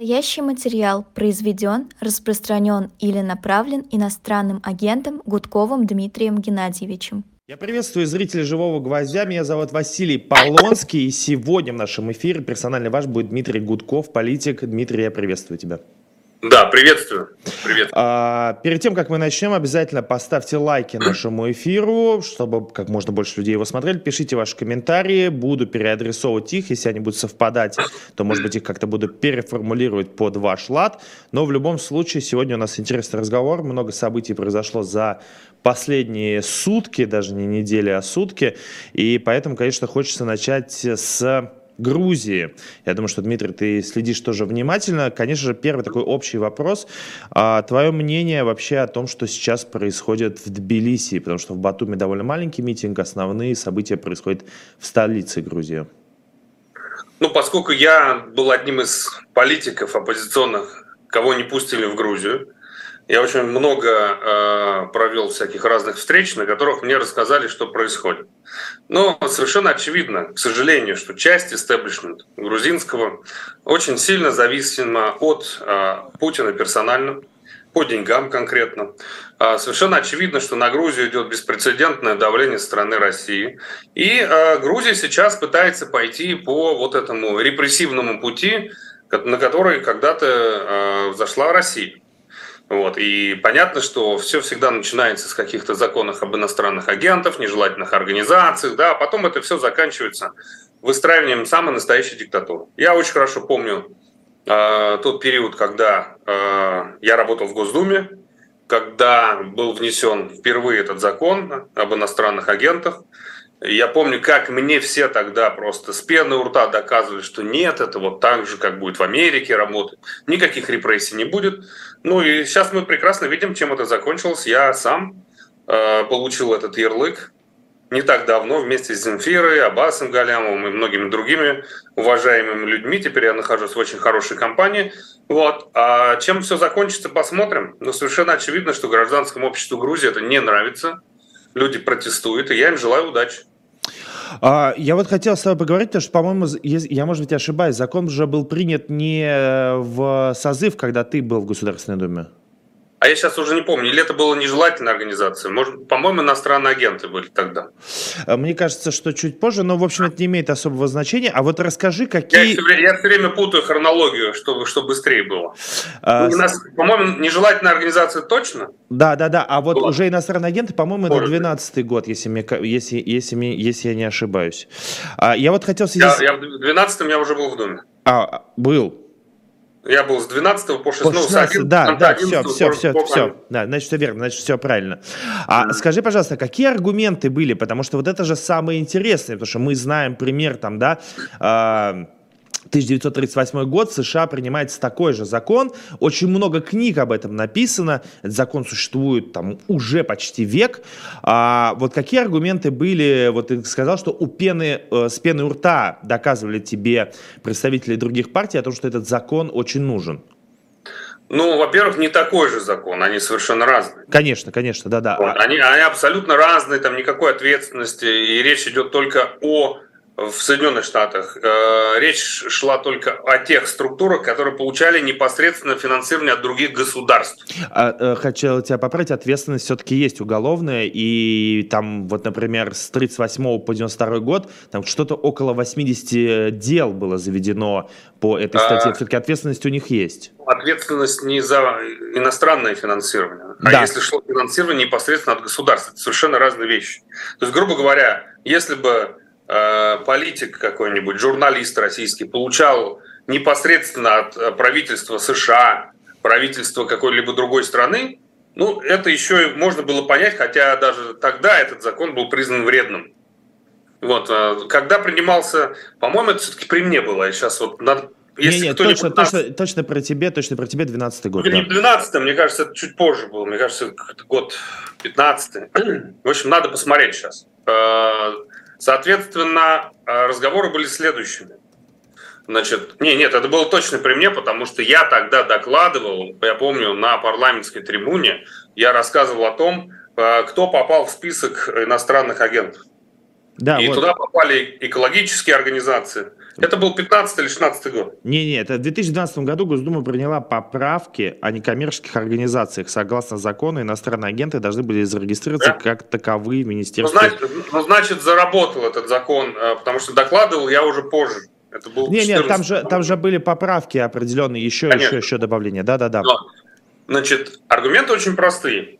Настоящий материал произведен, распространен или направлен иностранным агентом Гудковым Дмитрием Геннадьевичем. Я приветствую зрителей «Живого гвоздя». Меня зовут Василий Полонский. И сегодня в нашем эфире персональный ваш будет Дмитрий Гудков, политик. Дмитрий, я приветствую тебя. Да, приветствую. Привет. А, перед тем, как мы начнем, обязательно поставьте лайки нашему эфиру, чтобы как можно больше людей его смотрели. Пишите ваши комментарии, буду переадресовывать их. Если они будут совпадать, то, может быть, их как-то буду переформулировать под ваш лад. Но в любом случае, сегодня у нас интересный разговор. Много событий произошло за последние сутки, даже не недели, а сутки. И поэтому, конечно, хочется начать с Грузии. Я думаю, что, Дмитрий, ты следишь тоже внимательно. Конечно же, первый такой общий вопрос. А, твое мнение вообще о том, что сейчас происходит в Тбилиси? Потому что в Батуме довольно маленький митинг, основные события происходят в столице Грузии. Ну, поскольку я был одним из политиков оппозиционных, кого не пустили в Грузию, я очень много э, провел всяких разных встреч, на которых мне рассказали, что происходит. Но совершенно очевидно, к сожалению, что часть истеблишмента грузинского очень сильно зависима от э, Путина персонально, по деньгам конкретно. Э, совершенно очевидно, что на Грузию идет беспрецедентное давление со стороны России. И э, Грузия сейчас пытается пойти по вот этому репрессивному пути, на который когда-то э, зашла Россия. Вот. И понятно, что все всегда начинается с каких-то законов об иностранных агентах, нежелательных организациях, да, а потом это все заканчивается выстраиванием самой настоящей диктатуры. Я очень хорошо помню э, тот период, когда э, я работал в Госдуме, когда был внесен впервые этот закон об иностранных агентах. Я помню, как мне все тогда просто с пены у рта доказывали, что нет, это вот так же, как будет в Америке работать, никаких репрессий не будет. Ну и сейчас мы прекрасно видим, чем это закончилось. Я сам э, получил этот ярлык не так давно вместе с Земфирой, Аббасом Галямовым и многими другими уважаемыми людьми. Теперь я нахожусь в очень хорошей компании. Вот. А чем все закончится, посмотрим. Но совершенно очевидно, что гражданскому обществу Грузии это не нравится. Люди протестуют, и я им желаю удачи. А, я вот хотел с тобой поговорить, потому что, по-моему, я, может быть, ошибаюсь, закон уже был принят не в созыв, когда ты был в Государственной Думе. А я сейчас уже не помню, или это была нежелательная организация. Может, по-моему, иностранные агенты были тогда. А, мне кажется, что чуть позже, но, в общем, это не имеет особого значения. А вот расскажи, какие... Я все, время, я все время путаю хронологию, чтобы, чтобы быстрее было. А... Ну, по-моему, нежелательная организация точно? Да, да, да. А вот была. уже иностранные агенты, по-моему, это 12 год, если, мне, если, если, если я не ошибаюсь. А, я вот хотел... Я, я в 12 я уже был в Доме. А, был. Я был с 12 по 16, по 16 ну, да, да, все, все, все, по все, да, значит, все верно, значит, все правильно. А mm-hmm. скажи, пожалуйста, какие аргументы были, потому что вот это же самое интересное, потому что мы знаем пример там, да, э, 1938 год, в США принимается такой же закон. Очень много книг об этом написано. Этот закон существует там уже почти век. А вот какие аргументы были? Вот ты сказал, что у пены, э, с пены у рта доказывали тебе представители других партий о том, что этот закон очень нужен. Ну, во-первых, не такой же закон, они совершенно разные. Конечно, конечно, да-да. Они, они абсолютно разные, там никакой ответственности, и речь идет только о в Соединенных Штатах э, речь шла только о тех структурах, которые получали непосредственно финансирование от других государств. А, э, хотел тебя поправить, ответственность все-таки есть уголовная, и там вот, например, с 38 по 92 год там что-то около 80 дел было заведено по этой статье. А, все-таки ответственность у них есть. Ответственность не за иностранное финансирование, а да. если шло финансирование непосредственно от государства. Это совершенно разные вещи. То есть, грубо говоря, если бы Э, политик какой-нибудь, журналист российский получал непосредственно от э, правительства США, правительства какой-либо другой страны, ну, это еще можно было понять, хотя даже тогда этот закон был признан вредным. Вот, э, когда принимался, по-моему, это все-таки при мне было, и сейчас вот надо если не, не, точно, нас... точно, точно про тебе, точно про тебе 12 год. Ну, да. Не 12 мне кажется, это чуть позже было. Мне кажется, это год 15 В общем, надо посмотреть сейчас. Соответственно, э, разговоры были следующими. Значит, не, нет, это было точно при мне, потому что я тогда докладывал, я помню, на парламентской трибуне, я рассказывал о том, э, кто попал в список иностранных агентов. Да, и вот. туда попали экологические организации, Это был 15 или 16 год. Не-не, это в 2012 году Госдума приняла поправки о некоммерческих организациях. Согласно закону, иностранные агенты должны были зарегистрироваться да? как таковые в Министерстве. Ну значит, ну, значит, заработал этот закон, э, потому что докладывал я уже позже. Это был не, нет, там же, там же были поправки определенные, еще, еще, еще добавления. Да-да-да. Значит, аргументы очень простые.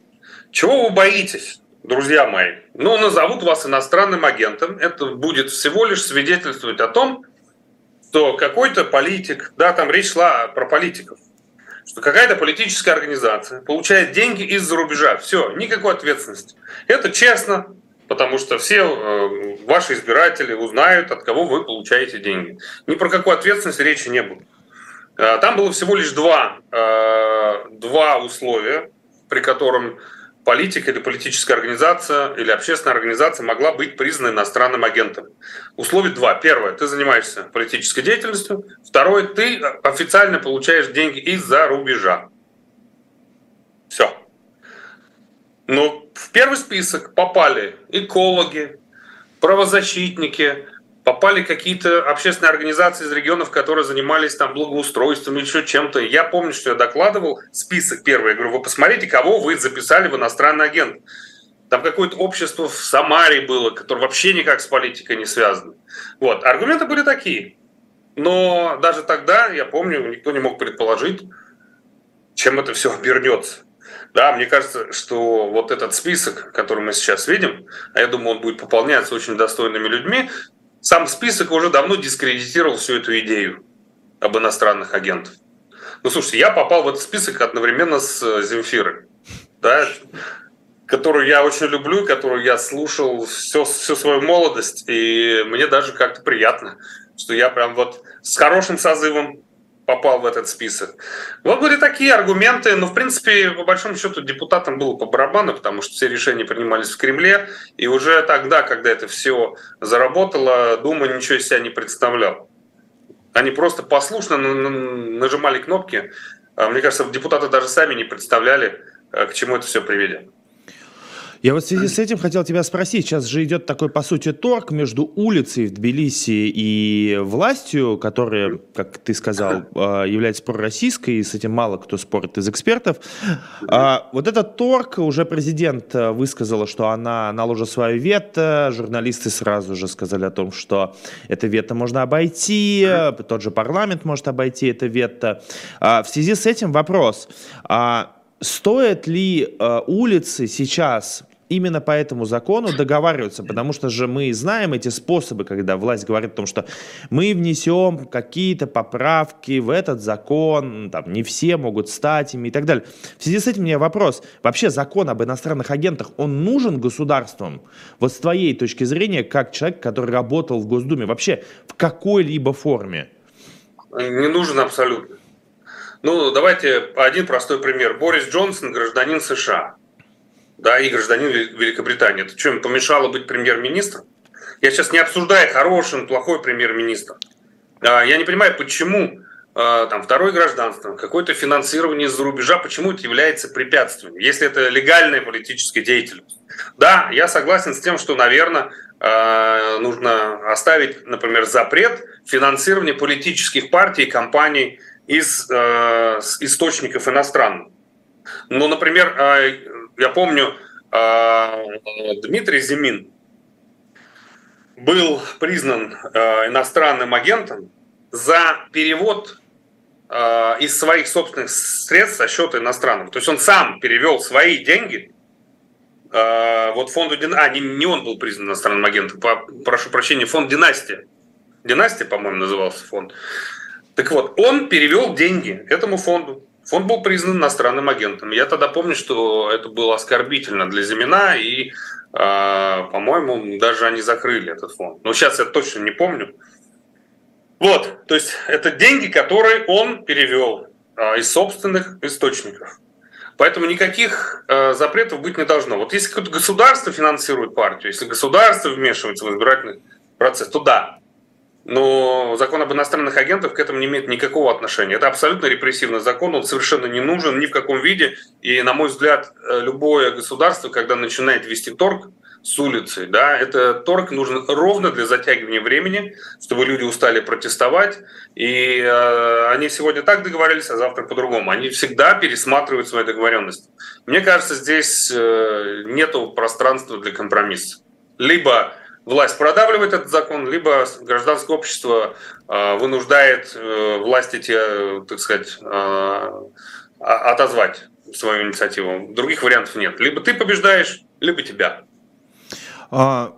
Чего вы боитесь? друзья мои, ну, назовут вас иностранным агентом, это будет всего лишь свидетельствовать о том, что какой-то политик, да, там речь шла про политиков, что какая-то политическая организация получает деньги из-за рубежа. Все, никакой ответственности. Это честно, потому что все э, ваши избиратели узнают, от кого вы получаете деньги. Ни про какую ответственность речи не было. Э, там было всего лишь два, э, два условия, при котором политик или политическая организация или общественная организация могла быть признана иностранным агентом. Условий два. Первое, ты занимаешься политической деятельностью. Второе, ты официально получаешь деньги из-за рубежа. Все. Но в первый список попали экологи, правозащитники, попали какие-то общественные организации из регионов, которые занимались там благоустройством или еще чем-то. Я помню, что я докладывал список первый. Я говорю, вы посмотрите, кого вы записали в иностранный агент. Там какое-то общество в Самаре было, которое вообще никак с политикой не связано. Вот. Аргументы были такие. Но даже тогда, я помню, никто не мог предположить, чем это все обернется. Да, мне кажется, что вот этот список, который мы сейчас видим, а я думаю, он будет пополняться очень достойными людьми, сам список уже давно дискредитировал всю эту идею об иностранных агентах. Ну, слушайте, я попал в этот список одновременно с э, Земфирой, да, которую я очень люблю, которую я слушал всю, всю свою молодость, и мне даже как-то приятно, что я прям вот с хорошим созывом попал в этот список. Вот были такие аргументы, но, в принципе, по большому счету, депутатам было по барабану, потому что все решения принимались в Кремле, и уже тогда, когда это все заработало, Дума ничего из себя не представлял. Они просто послушно нажимали кнопки. А, мне кажется, депутаты даже сами не представляли, э, к чему это все приведет. Я вот в связи с этим хотел тебя спросить. Сейчас же идет такой, по сути, торг между улицей в Тбилиси и властью, которая, как ты сказал, а, является пророссийской, и с этим мало кто спорит из экспертов. А, вот этот торг, уже президент а, высказала, что она наложит свое вето. Журналисты сразу же сказали о том, что это вето можно обойти, тот же парламент может обойти это вето. В связи с этим вопрос стоит ли э, улицы сейчас именно по этому закону договариваются, потому что же мы знаем эти способы, когда власть говорит о том, что мы внесем какие-то поправки в этот закон, там, не все могут стать ими и так далее. В связи с этим у меня вопрос. Вообще закон об иностранных агентах, он нужен государством? Вот с твоей точки зрения, как человек, который работал в Госдуме, вообще в какой-либо форме? Не нужен абсолютно. Ну, давайте один простой пример. Борис Джонсон, гражданин США да, и гражданин Великобритании. Это что, им помешало быть премьер-министром? Я сейчас не обсуждаю хороший, плохой премьер-министр. А, я не понимаю, почему а, там второе гражданство, какое-то финансирование из-за рубежа, почему это является препятствием, если это легальная политическая деятельность. Да, я согласен с тем, что, наверное, а, нужно оставить, например, запрет финансирования политических партий и компаний из источников иностранных. Но, например, я помню, а, Дмитрий Зимин был признан а, иностранным агентом за перевод а, из своих собственных средств со счета иностранного. То есть он сам перевел свои деньги вот фонду А, не, не он был признан иностранным агентом, прошу прощения, фонд Династия. Династия, по-моему, назывался фонд. Так вот, он перевел деньги этому фонду. Фонд был признан иностранным агентом. Я тогда помню, что это было оскорбительно для Зимина, и, э, по-моему, даже они закрыли этот фонд. Но сейчас я точно не помню. Вот, то есть это деньги, которые он перевел э, из собственных источников. Поэтому никаких э, запретов быть не должно. Вот если какое-то государство финансирует партию, если государство вмешивается в избирательный процесс, то да, но закон об иностранных агентах к этому не имеет никакого отношения. Это абсолютно репрессивный закон, он совершенно не нужен ни в каком виде. И, на мой взгляд, э, любое государство, когда начинает вести торг, с улицы, да, это торг нужен ровно для затягивания времени, чтобы люди устали протестовать, и э, они сегодня так договорились, а завтра по-другому. Они всегда пересматривают свои договоренности. Мне кажется, здесь э, нет пространства для компромисса. Либо власть продавливает этот закон, либо гражданское общество э, вынуждает э, власть эти, э, так сказать, э, отозвать свою инициативу. Других вариантов нет. Либо ты побеждаешь, либо тебя. А,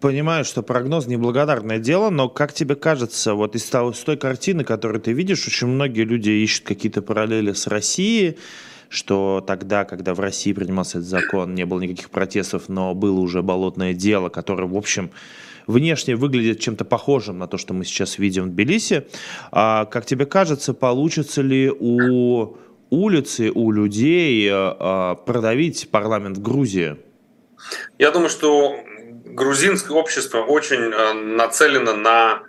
понимаю, что прогноз неблагодарное дело, но как тебе кажется, вот из, того, с той картины, которую ты видишь, очень многие люди ищут какие-то параллели с Россией, что тогда, когда в России принимался этот закон, не было никаких протестов, но было уже болотное дело, которое, в общем, внешне выглядит чем-то похожим на то, что мы сейчас видим в Тбилиси. А, как тебе кажется, получится ли у улицы, у людей а, продавить парламент в Грузии? Я думаю, что грузинское общество очень э, нацелено на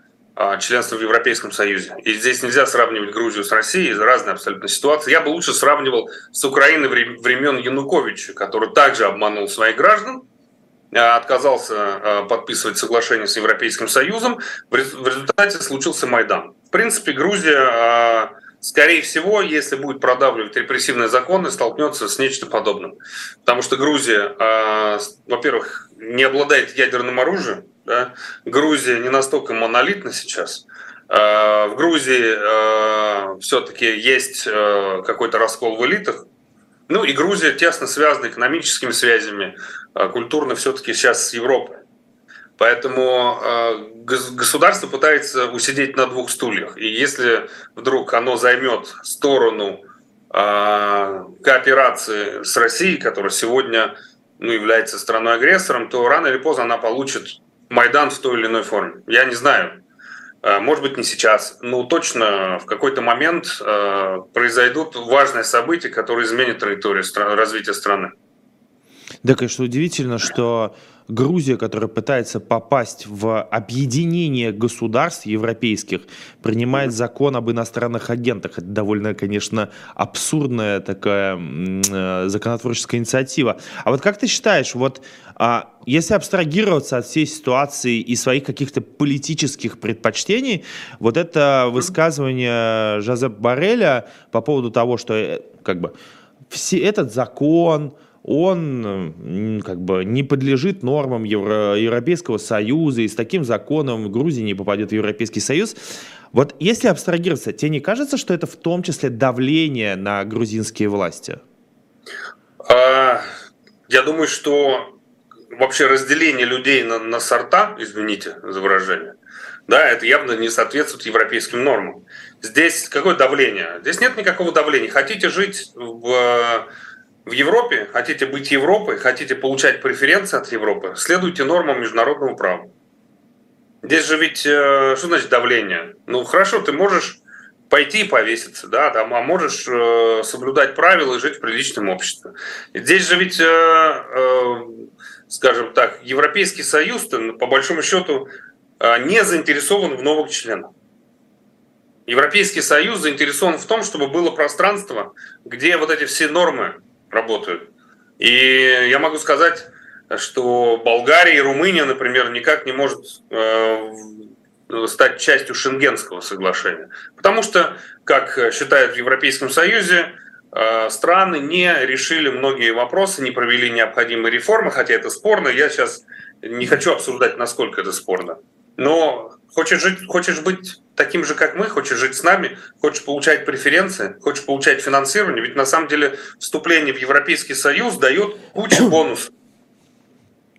членство в Европейском Союзе. И здесь нельзя сравнивать Грузию с Россией, разные абсолютно ситуации. Я бы лучше сравнивал с Украиной времен Януковича, который также обманул своих граждан, а, отказался а, подписывать соглашение с Европейским Союзом. В результате случился Майдан. В принципе, Грузия скорее всего, если будет продавливать репрессивные законы, столкнется с нечто подобным. Потому что Грузия, э, во-первых, не обладает ядерным оружием. Да? Грузия не настолько монолитна сейчас. Э, в Грузии э, все-таки есть какой-то раскол в элитах. Ну и Грузия тесно связана экономическими связями, культурно все-таки сейчас с Европой. Поэтому э, государство пытается усидеть на двух стульях. И если вдруг оно займет сторону э, кооперации с Россией, которая сегодня ну, является страной-агрессором, то рано или поздно она получит Майдан в той или иной форме. Я не знаю, э, может быть, не сейчас, но точно в какой-то момент произойдут важные события, которые изменят траекторию развития страны. Да, конечно, удивительно, что Грузия, которая пытается попасть в объединение государств европейских, принимает закон об иностранных агентах. Это довольно, конечно, абсурдная такая э, законотворческая инициатива. А вот как ты считаешь, вот а, если абстрагироваться от всей ситуации и своих каких-то политических предпочтений, вот это высказывание Жозеп Барреля по поводу того, что э, как бы все этот закон, он как бы не подлежит нормам Евро, Европейского Союза, и с таким законом Грузия не попадет в Европейский Союз. Вот если абстрагироваться, тебе не кажется, что это в том числе давление на грузинские власти? А, я думаю, что вообще разделение людей на, на сорта, извините за выражение, да, это явно не соответствует европейским нормам. Здесь какое давление? Здесь нет никакого давления. Хотите жить в в Европе, хотите быть Европой, хотите получать преференции от Европы, следуйте нормам международного права. Здесь же ведь, э, что значит давление? Ну хорошо, ты можешь пойти и повеситься, да, там, а можешь э, соблюдать правила и жить в приличном обществе. Здесь же ведь, э, скажем так, Европейский Союз, по большому счету, не заинтересован в новых членах. Европейский Союз заинтересован в том, чтобы было пространство, где вот эти все нормы работают. И я могу сказать, что Болгария и Румыния, например, никак не может э, стать частью Шенгенского соглашения. Потому что, как считают в Европейском Союзе, э, страны не решили многие вопросы, не провели необходимые реформы, хотя это спорно. Я сейчас не хочу обсуждать, насколько это спорно. Но хочешь, жить, хочешь быть таким же, как мы, хочешь жить с нами, хочешь получать преференции, хочешь получать финансирование. Ведь на самом деле вступление в Европейский Союз дает кучу бонусов.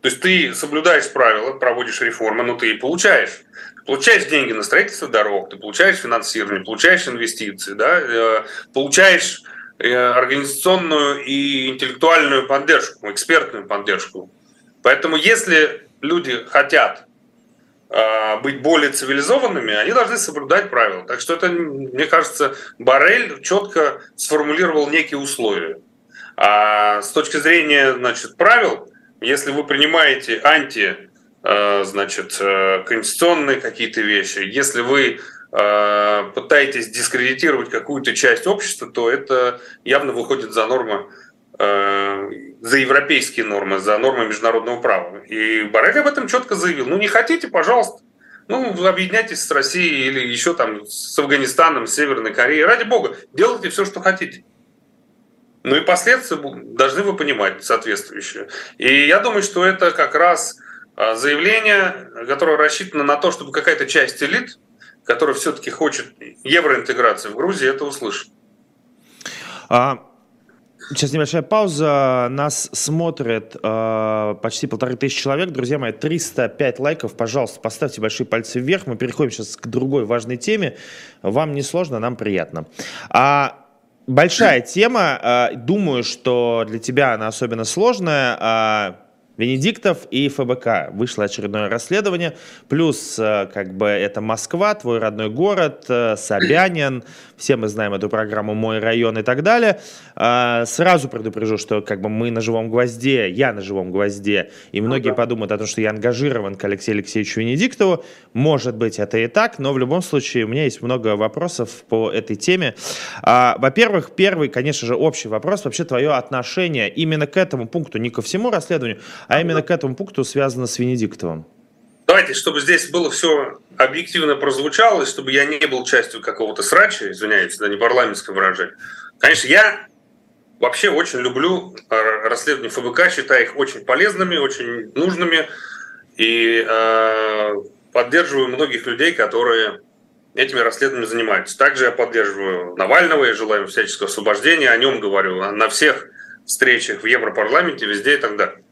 То есть ты соблюдаешь правила, проводишь реформы, но ты и получаешь. получаешь деньги на строительство дорог, ты получаешь финансирование, получаешь инвестиции, да, э, получаешь э, организационную и интеллектуальную поддержку, экспертную поддержку. Поэтому если люди хотят быть более цивилизованными, они должны соблюдать правила. Так что это, мне кажется, Барель четко сформулировал некие условия. А с точки зрения значит, правил, если вы принимаете анти а, значит, э, конституционные какие-то вещи, если вы а, пытаетесь дискредитировать какую-то часть общества, то это явно выходит за нормы за европейские нормы, за нормы международного права. И Барель об этом четко заявил. Ну, не хотите, пожалуйста, ну, объединяйтесь с Россией или еще там с Афганистаном, с Северной Кореей. Ради бога, делайте все, что хотите. Ну и последствия должны вы понимать соответствующие. И я думаю, что это как раз а, заявление, которое рассчитано на то, чтобы какая-то часть элит, которая все-таки хочет евроинтеграции в Грузии, это услышит. А, сейчас небольшая пауза. Нас смотрит э, почти полторы тысячи человек. Друзья мои, 305 лайков. Пожалуйста, поставьте большие пальцы вверх. Мы переходим сейчас к другой важной теме. Вам не сложно, нам приятно. А большая тема. Думаю, что для тебя она особенно сложная. Венедиктов и ФБК. Вышло очередное расследование. Плюс, э, как бы, это Москва, твой родной город, э, Собянин. Все мы знаем эту программу «Мой район» и так далее. А, сразу предупрежу, что как бы мы на живом гвозде, я на живом гвозде, и многие ну, да. подумают о том, что я ангажирован к Алексею Алексеевичу Венедиктову. Может быть, это и так, но в любом случае у меня есть много вопросов по этой теме. А, во-первых, первый, конечно же, общий вопрос, вообще твое отношение именно к этому пункту, не ко всему расследованию, а именно к этому пункту связано с Венедиктовым. Давайте, чтобы здесь было все объективно прозвучало, и чтобы я не был частью какого-то срача, извиняюсь, да не парламентское выражение. Конечно, я вообще очень люблю э, расследования ФБК, считаю их очень полезными, очень нужными, и э, поддерживаю многих людей, которые этими расследованиями занимаются. Также я поддерживаю Навального и желаю ему всяческого освобождения, о нем говорю на всех встречах в Европарламенте, везде и так далее.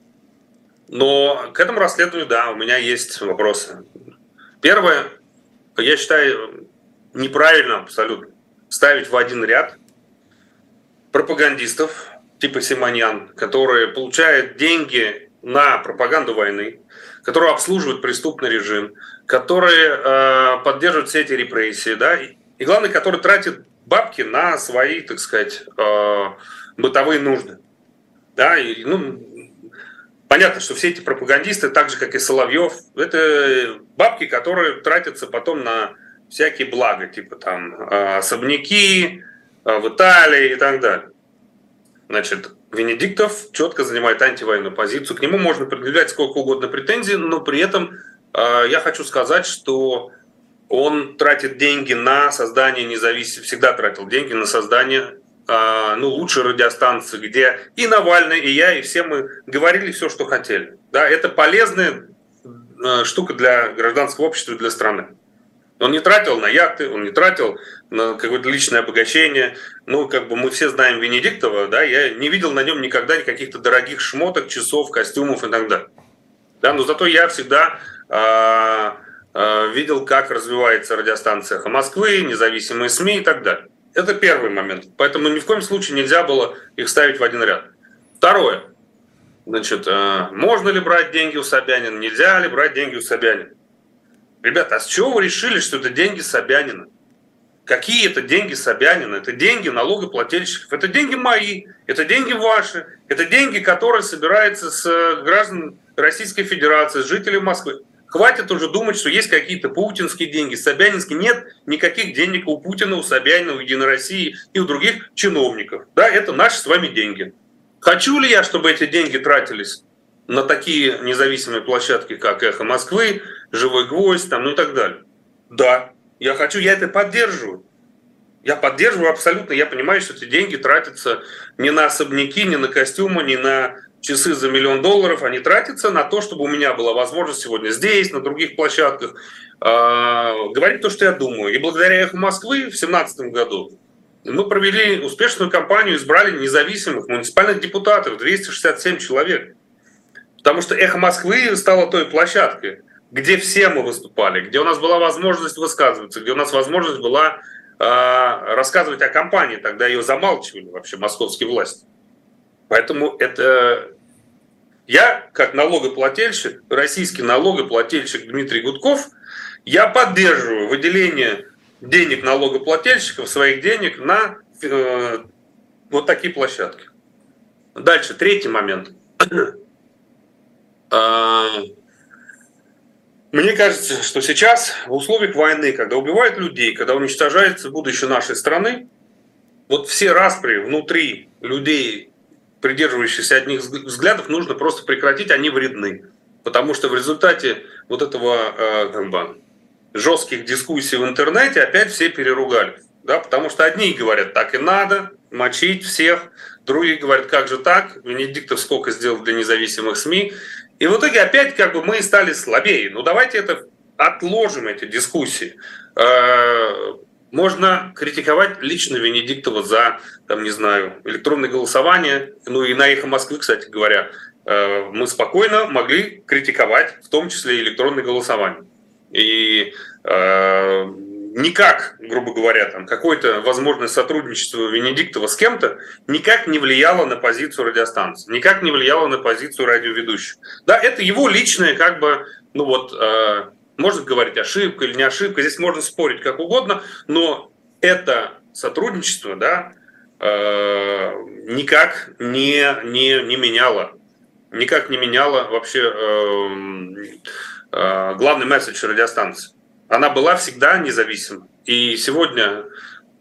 Но к этому расследованию, да, у меня есть вопросы. Первое, я считаю неправильно абсолютно ставить в один ряд пропагандистов типа Симоньян, которые получают деньги на пропаганду войны, которые обслуживают преступный режим, которые э, поддерживают все эти репрессии, да, и главное, которые тратят бабки на свои, так сказать, э, бытовые нужды. Да, и, ну, Понятно, что все эти пропагандисты, так же как и Соловьев, это бабки, которые тратятся потом на всякие блага, типа там а, особняки а, в Италии и так далее. Значит, Венедиктов четко занимает антивоенную позицию. К нему можно предъявлять сколько угодно претензий, но при этом а, я хочу сказать, что он тратит деньги на создание независимости, всегда тратил деньги на создание ну, лучшей радиостанции, где и Навальный, и я, и все мы говорили все, что хотели. Да, это полезная а, штука для гражданского общества, для страны. Он не тратил на яхты, он не тратил на какое-то личное обогащение. Ну, как бы мы все знаем Венедиктова, да, я не видел на нем никогда каких-то дорогих шмоток, часов, костюмов и так далее. Да, но зато я всегда а, а, видел, как развивается радиостанция Москвы, независимые СМИ и так далее. Это первый момент. Поэтому ни в коем случае нельзя было их ставить в один ряд. Второе. Значит, э, можно ли брать деньги у Собянина, нельзя ли брать деньги у Собянина? Ребята, а с чего вы решили, что это деньги Собянина? Какие это деньги Собянина? Это деньги налогоплательщиков, это деньги мои, это деньги ваши, это деньги, которые собираются с э, граждан Российской Федерации, с жителей Москвы. Хватит уже думать, что есть какие-то путинские деньги, собянинские. Нет никаких денег у Путина, у Собянина, у Единой России и у других чиновников. Да, это наши с вами деньги. Хочу ли я, чтобы эти деньги тратились на такие независимые площадки, как «Эхо Москвы», «Живой гвоздь» там, ну и так далее? Да, я хочу, я это поддерживаю. Я поддерживаю абсолютно, я понимаю, что эти деньги тратятся не на особняки, не на костюмы, не на часы за миллион долларов, они тратятся на то, чтобы у меня была возможность сегодня здесь, на других площадках, э, говорить то, что я думаю. И благодаря «Эху Москвы» в 2017 году мы провели успешную кампанию, избрали независимых муниципальных депутатов, 267 человек. Потому что «Эхо Москвы» стало той площадкой, где все мы выступали, где у нас была возможность высказываться, где у нас возможность была э, рассказывать о кампании, тогда ее замалчивали вообще московские власти. Поэтому это я, как налогоплательщик, российский налогоплательщик Дмитрий Гудков, я поддерживаю выделение денег налогоплательщиков, своих денег на э, вот такие площадки. Дальше, третий момент. А, мне кажется, что сейчас в условиях войны, когда убивают людей, когда уничтожается будущее нашей страны, вот все распри внутри людей придерживающихся одних взглядов, нужно просто прекратить, они вредны. Потому что в результате вот этого э, жестких дискуссий в интернете опять все переругали. Да, потому что одни говорят, так и надо, мочить всех, другие говорят, как же так, Венедиктов сколько сделал для независимых СМИ. И в итоге опять как бы мы стали слабее. Ну давайте это отложим, эти дискуссии. Э, можно критиковать лично Венедиктова за, там, не знаю, электронное голосование. Ну и на «Эхо Москвы», кстати говоря, э, мы спокойно могли критиковать, в том числе электронное голосование. И э, никак, грубо говоря, там какое-то возможное сотрудничество Венедиктова с кем-то никак не влияло на позицию радиостанции, никак не влияло на позицию радиоведущего. Да, это его личное, как бы, ну вот, э, можно говорить ошибка или не ошибка, здесь можно спорить как угодно, но это сотрудничество, да, э, никак не, не, не меняло, никак не меняло вообще э, э, главный месседж радиостанции. Она была всегда независима. И сегодня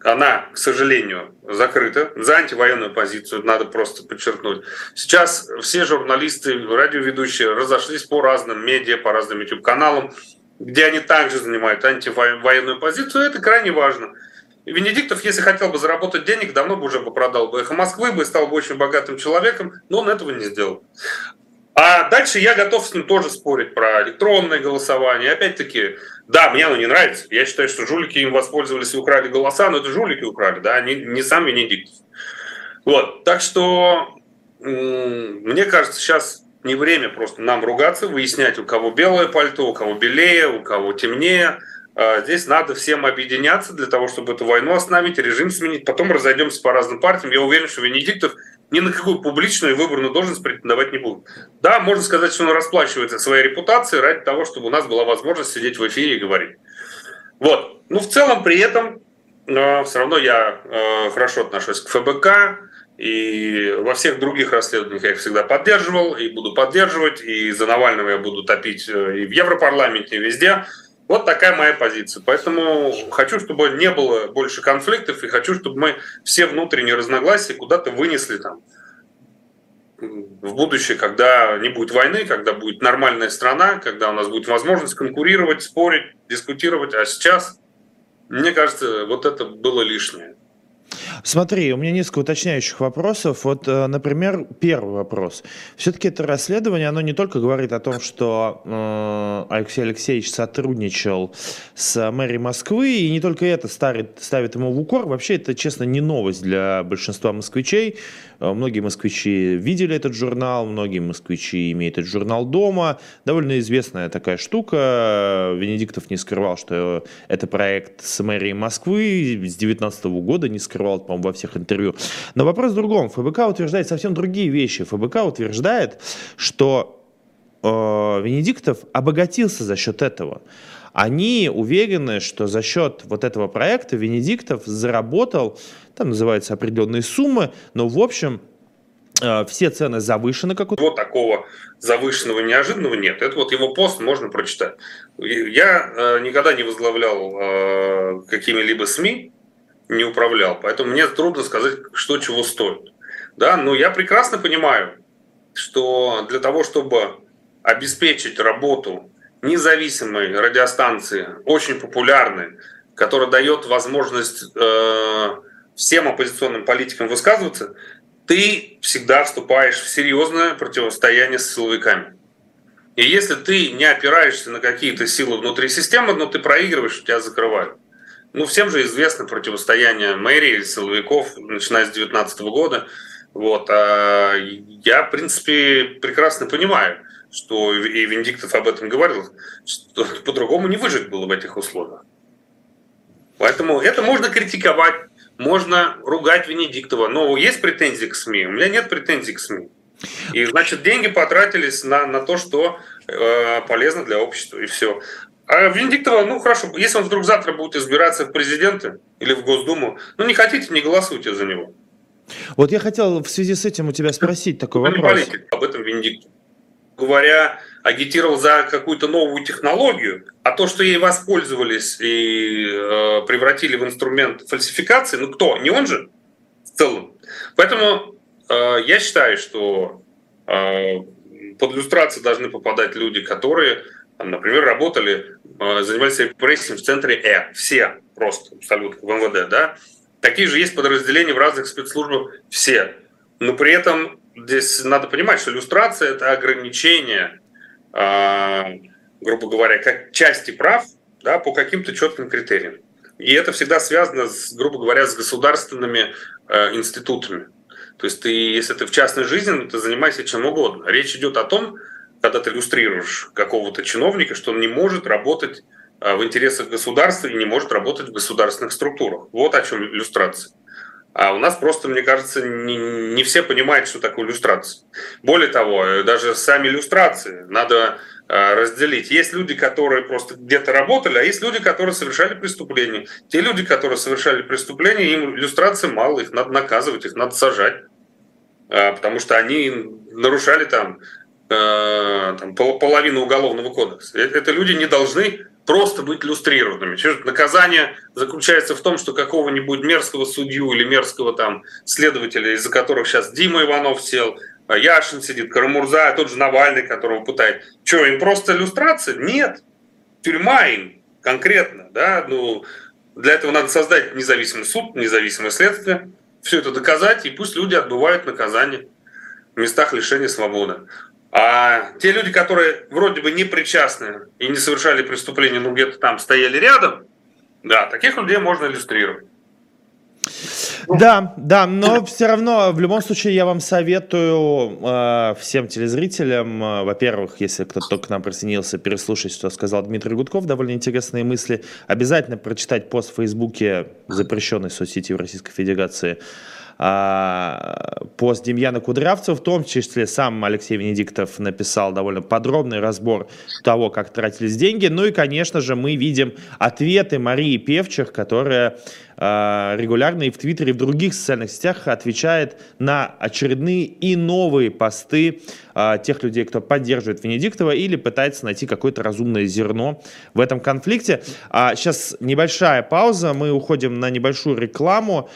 она, к сожалению, закрыта за антивоенную позицию, надо просто подчеркнуть. Сейчас все журналисты, радиоведущие разошлись по разным медиа, по разным YouTube-каналам, где они также занимают антивоенную позицию, это крайне важно. Венедиктов, если хотел бы заработать денег, давно бы уже бы продал бы «Эхо Москвы», бы стал бы очень богатым человеком, но он этого не сделал. А дальше я готов с ним тоже спорить про электронное голосование. Опять-таки, да, мне оно не нравится. Я считаю, что жулики им воспользовались и украли голоса, но это жулики украли, да, не, не сам Венедиктов. Вот, так что мне кажется, сейчас не время просто нам ругаться, выяснять, у кого белое пальто, у кого белее, у кого темнее. А, здесь надо всем объединяться для того, чтобы эту войну остановить, режим сменить. Потом разойдемся по разным партиям. Я уверен, что Венедиктов ни на какую публичную выборную должность претендовать не будет. Да, можно сказать, что он расплачивается своей репутацией ради того, чтобы у нас была возможность сидеть в эфире и говорить. Вот. Ну, в целом, при этом, э, все равно я э, хорошо отношусь к ФБК, и во всех других расследованиях я их всегда поддерживал и буду поддерживать. И за Навального я буду топить э, и в Европарламенте, и везде. Вот такая моя позиция. Поэтому хочу, чтобы не было больше конфликтов, и хочу, чтобы мы все внутренние разногласия куда-то вынесли там в будущее, когда не будет войны, когда будет нормальная страна, когда у нас будет возможность конкурировать, спорить, дискутировать. А сейчас, мне кажется, вот это было лишнее. Смотри, у меня несколько уточняющих вопросов. Вот, э, например, первый вопрос. Все-таки это расследование, оно не только говорит о том, что э, Алексей Алексеевич сотрудничал с мэрией Москвы, и не только это ставит, ставит ему в укор. Вообще, это, честно, не новость для большинства москвичей. Э, многие москвичи видели этот журнал, многие москвичи имеют этот журнал дома. Довольно известная такая штука. Венедиктов не скрывал, что это проект с мэрией Москвы с 2019 года, не скрывал, по-моему, во всех интервью. Но вопрос в другом. ФБК утверждает совсем другие вещи. ФБК утверждает, что э, Венедиктов обогатился за счет этого. Они уверены, что за счет вот этого проекта Венедиктов заработал, там называются определенные суммы, но в общем э, все цены завышены. Как... Вот такого завышенного неожиданного нет. Это вот его пост можно прочитать. Я э, никогда не возглавлял э, какими-либо СМИ, не управлял, поэтому мне трудно сказать, что чего стоит. Да, но я прекрасно понимаю, что для того, чтобы обеспечить работу независимой радиостанции, очень популярной, которая дает возможность э, всем оппозиционным политикам высказываться, ты всегда вступаешь в серьезное противостояние с силовиками. И если ты не опираешься на какие-то силы внутри системы, но ты проигрываешь, тебя закрывают. Ну, всем же известно противостояние мэрии, силовиков, начиная с 2019 года. Вот. А я, в принципе, прекрасно понимаю, что и Виндиктов об этом говорил, что по-другому не выжить было в этих условиях. Поэтому это можно критиковать, можно ругать Венедиктова, но есть претензии к СМИ? У меня нет претензий к СМИ. И, значит, деньги потратились на, на то, что э, полезно для общества, и все. А Венедиктова, ну хорошо, если он вдруг завтра будет избираться в президенты или в Госдуму, ну не хотите, не голосуйте за него. Вот я хотел в связи с этим у тебя спросить такой вопрос. Политик, об этом Венедиктов говоря, агитировал за какую-то новую технологию, а то, что ей воспользовались и э, превратили в инструмент фальсификации, ну кто? Не он же в целом. Поэтому э, я считаю, что э, под иллюстрацию должны попадать люди, которые, например, работали, э, занимались репрессией в центре Э. Все просто, абсолютно, в МВД, да. Такие же есть подразделения в разных спецслужбах, все. Но при этом здесь надо понимать, что иллюстрация – это ограничение, э, грубо говоря, как части прав да, по каким-то четким критериям. И это всегда связано, с, грубо говоря, с государственными э, институтами. То есть ты, если ты в частной жизни, ты занимайся чем угодно. Речь идет о том, когда ты иллюстрируешь какого-то чиновника, что он не может работать э, в интересах государства и не может работать в государственных структурах. Вот о чем иллюстрация. А у нас просто, мне кажется, не, не все понимают, что такое иллюстрация. Более того, э, даже сами иллюстрации надо Э, разделить. Есть люди, которые просто где-то работали, а есть люди, которые совершали преступления. Те люди, которые совершали преступления, им иллюстрации мало, их надо наказывать, их надо сажать. Э, потому что они нарушали там, э, там половину уголовного кодекса. Это люди не должны просто быть иллюстрированными. Наказание заключается в том, что какого-нибудь мерзкого судью или мерзкого там следователя, из-за которых сейчас Дима Иванов сел, Яшин сидит, Карамурза, тот же Навальный, которого пытают. Что, им просто иллюстрация? Нет. Тюрьма им конкретно. Да? Ну, для этого надо создать независимый суд, независимое следствие, все это доказать, и пусть люди отбывают наказание в местах лишения свободы. А те люди, которые вроде бы не причастны и не совершали преступления, но где-то там стояли рядом, да, таких людей можно иллюстрировать. Да, да, но все равно в любом случае я вам советую э, всем телезрителям, э, во-первых, если кто-то только к нам присоединился, переслушать, что сказал Дмитрий Гудков, довольно интересные мысли. Обязательно прочитать пост в Фейсбуке запрещенной соцсети в Российской Федерации пост Демьяна Кудрявцева, в том числе сам Алексей Венедиктов написал довольно подробный разбор того, как тратились деньги. Ну и, конечно же, мы видим ответы Марии Певчих, которая а, регулярно и в Твиттере, и в других социальных сетях отвечает на очередные и новые посты а, тех людей, кто поддерживает Венедиктова или пытается найти какое-то разумное зерно в этом конфликте. А сейчас небольшая пауза, мы уходим на небольшую рекламу.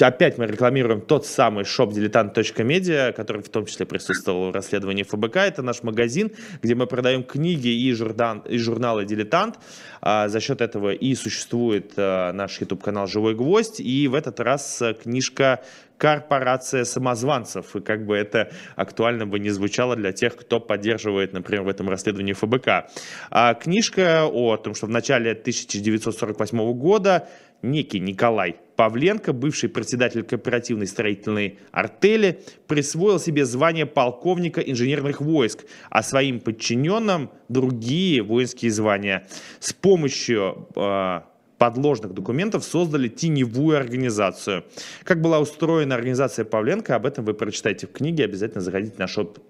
Опять мы рекламируем тот самый шоп diletant.media, который в том числе присутствовал в расследовании ФБК. Это наш магазин, где мы продаем книги и, журдан, и журналы «Дилетант». А, за счет этого и существует а, наш YouTube-канал «Живой гвоздь». И в этот раз а, книжка корпорация самозванцев. И как бы это актуально бы не звучало для тех, кто поддерживает, например, в этом расследовании ФБК. А книжка о том, что в начале 1948 года некий Николай Павленко, бывший председатель кооперативной строительной артели, присвоил себе звание полковника инженерных войск, а своим подчиненным другие воинские звания. С помощью э, подложных документов создали теневую организацию. Как была устроена организация Павленко, об этом вы прочитаете в книге. Обязательно заходите на shop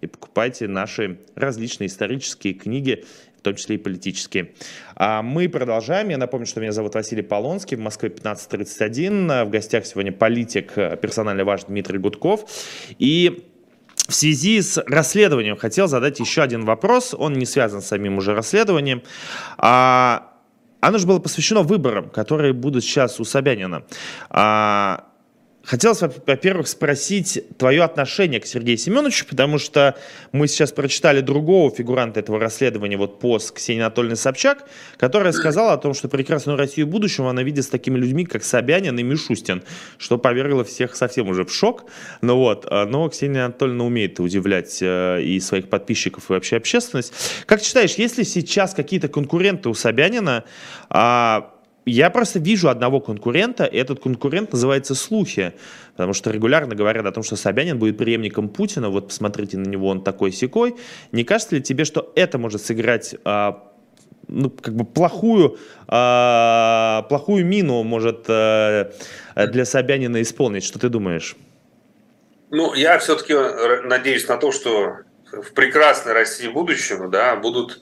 и покупайте наши различные исторические книги в том числе и политические. А мы продолжаем. Я напомню, что меня зовут Василий Полонский, в Москве 15.31. В гостях сегодня политик, персонально ваш Дмитрий Гудков. И в связи с расследованием хотел задать еще один вопрос. Он не связан с самим уже расследованием. А, оно же было посвящено выборам, которые будут сейчас у Собянина. А, Хотелось, во-первых, спросить твое отношение к Сергею Семеновичу, потому что мы сейчас прочитали другого фигуранта этого расследования, вот пост Ксении Анатольевны Собчак, которая сказала о том, что прекрасную Россию будущего она видит с такими людьми, как Собянин и Мишустин, что повергло всех совсем уже в шок. Ну вот, а, но Ксения Анатольевна умеет удивлять э, и своих подписчиков, и вообще общественность. Как считаешь, есть ли сейчас какие-то конкуренты у Собянина, а, я просто вижу одного конкурента, и этот конкурент называется слухи, потому что регулярно говорят о том, что Собянин будет преемником Путина, вот посмотрите на него, он такой секой. Не кажется ли тебе, что это может сыграть а, ну, как бы плохую, а, плохую мину может а, для Собянина исполнить? Что ты думаешь? Ну, я все-таки надеюсь на то, что в прекрасной России будущего да, будут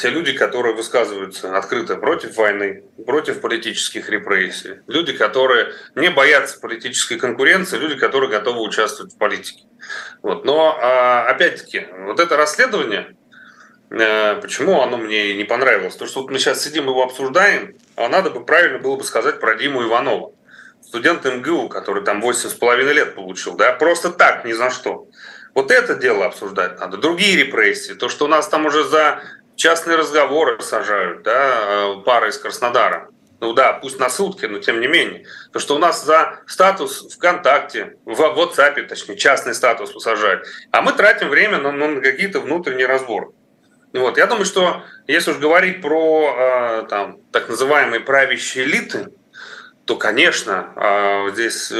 те люди, которые высказываются открыто против войны, против политических репрессий, люди, которые не боятся политической конкуренции, люди, которые готовы участвовать в политике. Вот. Но а, опять-таки, вот это расследование, э, почему оно мне не понравилось? То, что вот мы сейчас сидим его обсуждаем, а надо бы правильно было бы сказать про Диму Иванова. студент МГУ, который там 8,5 лет получил, да, просто так, ни за что. Вот это дело обсуждать надо. Другие репрессии, то, что у нас там уже за частные разговоры сажают, да, э, пара из Краснодара. Ну да, пусть на сутки, но тем не менее. То, что у нас за статус ВКонтакте, в WhatsApp, точнее, частный статус посажают. А мы тратим время на, на какие-то внутренние разборы. Вот. Я думаю, что если уж говорить про э, там, так называемые правящие элиты, то, конечно, э, здесь э,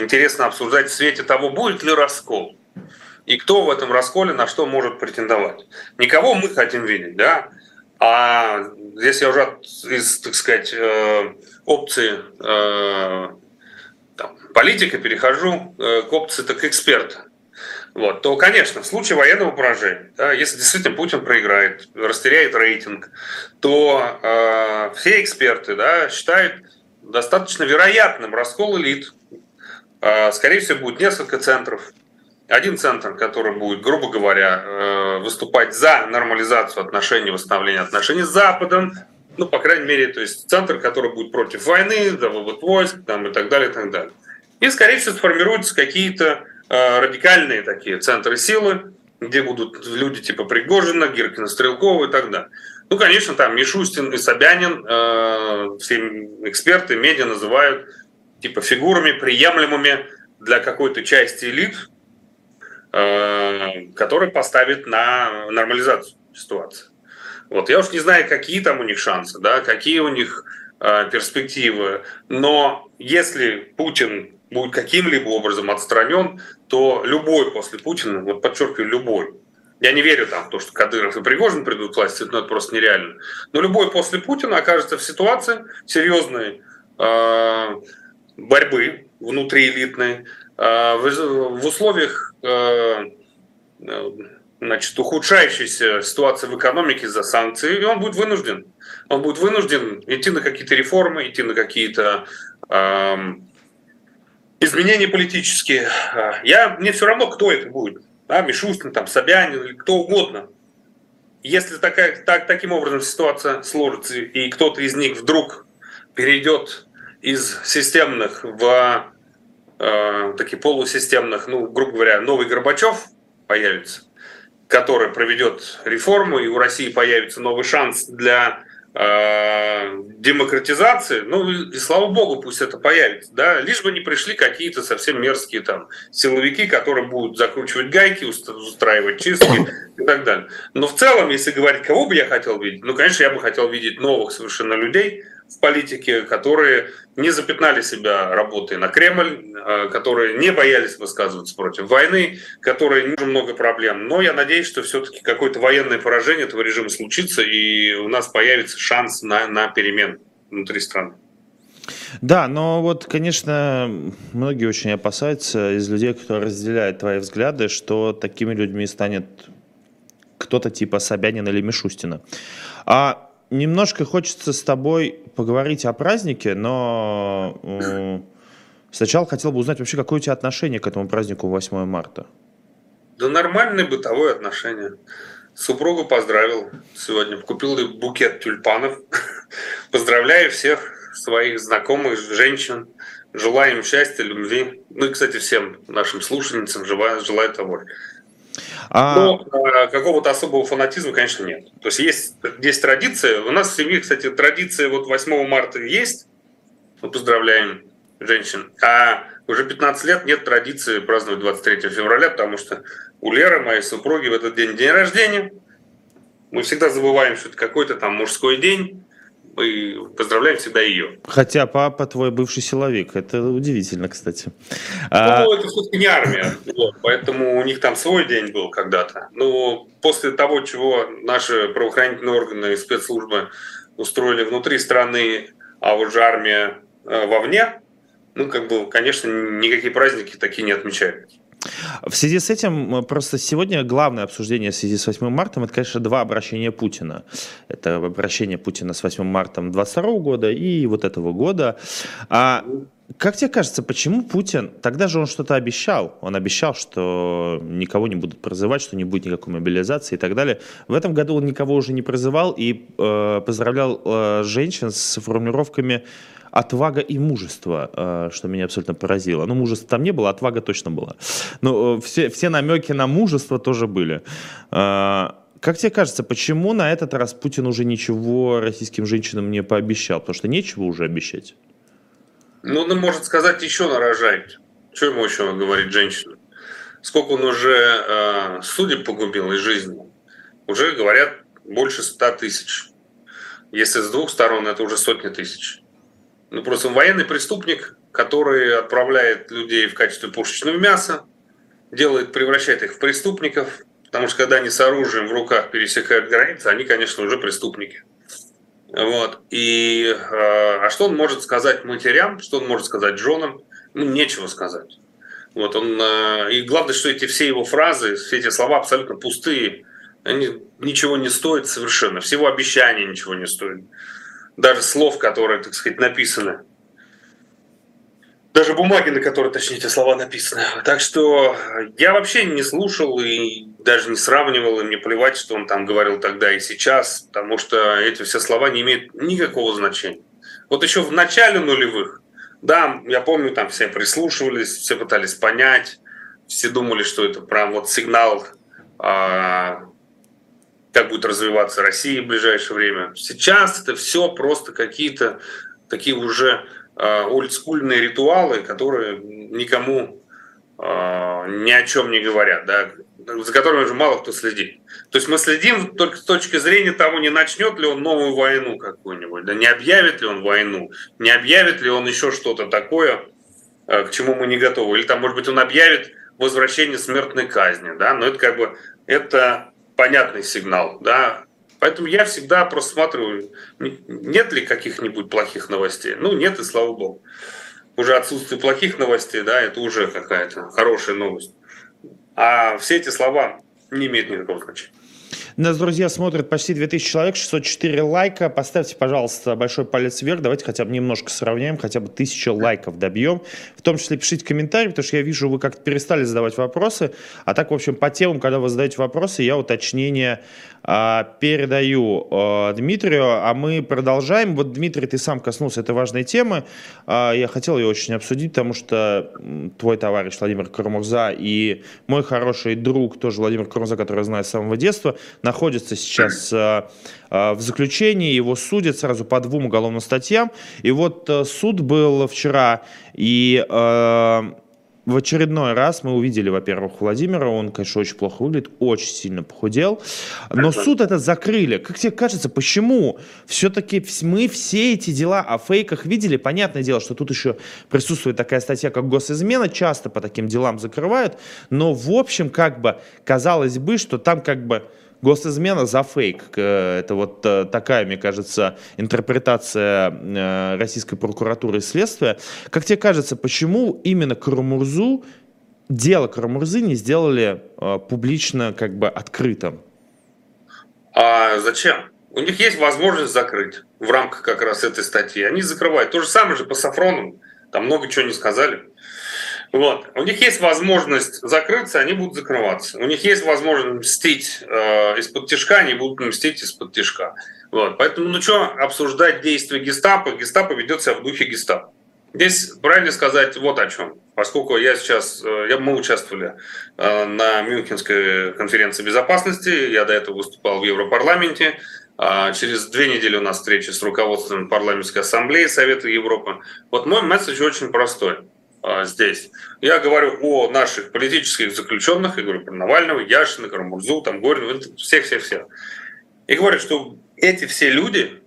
интересно обсуждать в свете того, будет ли раскол. И кто в этом расколе на что может претендовать. Никого мы хотим видеть, да? А здесь я уже из, так сказать, опции там, политика перехожу к опции так эксперта вот, то, конечно, в случае военного поражения, да, если действительно Путин проиграет, растеряет рейтинг, то э, все эксперты да, считают достаточно вероятным раскол элит. Э, скорее всего, будет несколько центров. Один центр, который будет, грубо говоря, э, выступать за нормализацию отношений, восстановление отношений с Западом, ну, по крайней мере, то есть центр, который будет против войны, за вывод войск там, и так далее, и так далее. И, скорее всего, сформируются какие-то Э, радикальные такие центры силы, где будут люди типа Пригожина, Гиркина, Стрелкова и так далее. Ну, конечно, там Мишустин и Собянин, э, все эксперты, медиа называют типа фигурами, приемлемыми для какой-то части элит, э, которые поставят на нормализацию ситуации. Вот. Я уж не знаю, какие там у них шансы, да, какие у них э, перспективы, но если Путин будет каким-либо образом отстранен, то любой после Путина, вот подчеркиваю, любой, я не верю там в то, что Кадыров и Пригожин придут к власти, но это просто нереально. Но любой после Путина окажется в ситуации серьезной э, борьбы внутриэлитной, в, в условиях э, значит, ухудшающейся ситуации в экономике из-за санкций, и он будет вынужден. Он будет вынужден идти на какие-то реформы, идти на какие-то э, изменения политические. Я, мне все равно, кто это будет. Да, Мишустин, там, Собянин или кто угодно. Если такая, так, таким образом ситуация сложится, и кто-то из них вдруг перейдет из системных в э, таких полусистемных, ну, грубо говоря, новый Горбачев появится, который проведет реформу, и у России появится новый шанс для Э, демократизации, ну и слава богу, пусть это появится, да, лишь бы не пришли какие-то совсем мерзкие там силовики, которые будут закручивать гайки, устраивать чистки и так далее. Но в целом, если говорить, кого бы я хотел видеть, ну, конечно, я бы хотел видеть новых совершенно людей, в политике, которые не запятнали себя работой на Кремль, э, которые не боялись высказываться против войны, которые не много проблем. Но я надеюсь, что все-таки какое-то военное поражение этого режима случится, и у нас появится шанс на, на перемен внутри страны. Да, но вот, конечно, многие очень опасаются из людей, кто разделяет твои взгляды, что такими людьми станет кто-то типа Собянина или Мишустина. А немножко хочется с тобой поговорить о празднике, но сначала хотел бы узнать вообще, какое у тебя отношение к этому празднику 8 марта? Да нормальное бытовое отношение. Супругу поздравил сегодня, купил букет тюльпанов. Поздравляю всех своих знакомых, женщин. Желаю им счастья, любви. Ну и, кстати, всем нашим слушательницам желаю, желаю того же. А... Но э, какого-то особого фанатизма, конечно, нет. То есть есть, есть традиция. У нас в семье, кстати, традиция вот 8 марта есть. Мы поздравляем женщин. А уже 15 лет нет традиции праздновать 23 февраля, потому что у Леры, моей супруги, в этот день день рождения. Мы всегда забываем, что это какой-то там мужской день мы поздравляем всегда ее. Хотя папа твой бывший силовик. Это удивительно, кстати. А ну, а... это все-таки не армия. Вот, поэтому у них там свой день был когда-то. Но после того, чего наши правоохранительные органы и спецслужбы устроили внутри страны, а уже армия э, вовне, ну, как бы, конечно, никакие праздники такие не отмечают. В связи с этим, просто сегодня главное обсуждение в связи с 8 марта, это, конечно, два обращения Путина. Это обращение Путина с 8 марта 22 года и вот этого года. А как тебе кажется, почему Путин, тогда же он что-то обещал, он обещал, что никого не будут призывать, что не будет никакой мобилизации и так далее. В этом году он никого уже не призывал и э, поздравлял э, женщин с формулировками отвага и мужество, э, что меня абсолютно поразило. Ну, мужества там не было, отвага точно была. Но э, все, все намеки на мужество тоже были. Э, как тебе кажется, почему на этот раз Путин уже ничего российским женщинам не пообещал? Потому что нечего уже обещать. Ну, он может сказать, еще нарожать. Что ему еще говорить женщинам? Сколько он уже э, судеб погубил из жизни? Уже говорят больше ста тысяч. Если с двух сторон, это уже сотни тысяч. Ну, просто он военный преступник, который отправляет людей в качестве пушечного мяса, делает, превращает их в преступников, потому что когда они с оружием в руках пересекают границы, они, конечно, уже преступники. Вот. И, э, а что он может сказать матерям, что он может сказать женам? Ну, нечего сказать. Вот он, э, и главное, что эти все его фразы, все эти слова абсолютно пустые, они ничего не стоят совершенно. Всего обещания ничего не стоят. Даже слов, которые, так сказать, написаны. Даже бумаги, на которой, точнее, эти слова написаны. Так что я вообще не слушал и даже не сравнивал, и мне плевать, что он там говорил тогда и сейчас, потому что эти все слова не имеют никакого значения. Вот еще в начале нулевых, да, я помню, там все прислушивались, все пытались понять, все думали, что это прям вот сигнал а, как будет развиваться Россия в ближайшее время. Сейчас это все просто какие-то такие уже э, олдскульные ритуалы, которые никому э, ни о чем не говорят, да, за которыми уже мало кто следит. То есть мы следим только с точки зрения того, не начнет ли он новую войну какую-нибудь, да, не объявит ли он войну, не объявит ли он еще что-то такое, э, к чему мы не готовы. Или там, может быть, он объявит возвращение смертной казни, да, но это как бы это понятный сигнал, да. Поэтому я всегда просматриваю, нет ли каких-нибудь плохих новостей. Ну, нет, и слава богу. Уже отсутствие плохих новостей, да, это уже какая-то хорошая новость. А все эти слова не имеют никакого значения. Нас, друзья, смотрят почти 2000 человек, 604 лайка. Поставьте, пожалуйста, большой палец вверх. Давайте хотя бы немножко сравняем, хотя бы 1000 лайков добьем. В том числе пишите комментарии, потому что я вижу, вы как-то перестали задавать вопросы. А так, в общем, по темам, когда вы задаете вопросы, я уточнение а, передаю а, Дмитрию, а мы продолжаем. Вот, Дмитрий, ты сам коснулся этой важной темы. А, я хотел ее очень обсудить, потому что твой товарищ Владимир Кармурза и мой хороший друг, тоже Владимир Кармурза, который я знаю с самого детства, находится сейчас в заключении, его судят сразу по двум уголовным статьям. И вот суд был вчера, и в очередной раз мы увидели, во-первых, Владимира, он, конечно, очень плохо выглядит, очень сильно похудел, но суд это закрыли. Как тебе кажется, почему все-таки мы все эти дела о фейках видели? Понятное дело, что тут еще присутствует такая статья, как госизмена, часто по таким делам закрывают, но в общем, как бы, казалось бы, что там как бы Госизмена за фейк. Это вот э, такая, мне кажется, интерпретация э, российской прокуратуры и следствия. Как тебе кажется, почему именно Карамурзу, дело Карамурзы не сделали э, публично как бы открытым? А зачем? У них есть возможность закрыть в рамках как раз этой статьи. Они закрывают. То же самое же по Сафрону. Там много чего не сказали. Вот. У них есть возможность закрыться, они будут закрываться. У них есть возможность мстить э, из-под тяжка, они будут мстить из-под тяжка. Вот. Поэтому, ну что, обсуждать действия гестапо, гестапо ведет себя в духе гестапо. Здесь правильно сказать вот о чем. Поскольку я сейчас, э, я, мы участвовали э, на Мюнхенской конференции безопасности, я до этого выступал в Европарламенте, а Через две недели у нас встреча с руководством парламентской ассамблеи Совета Европы. Вот мой месседж очень простой. А, здесь. Я говорю о наших политических заключенных, я говорю про Навального, Яшина, Карамурзу, там, Горина, всех-всех-всех. И говорю, что эти все люди,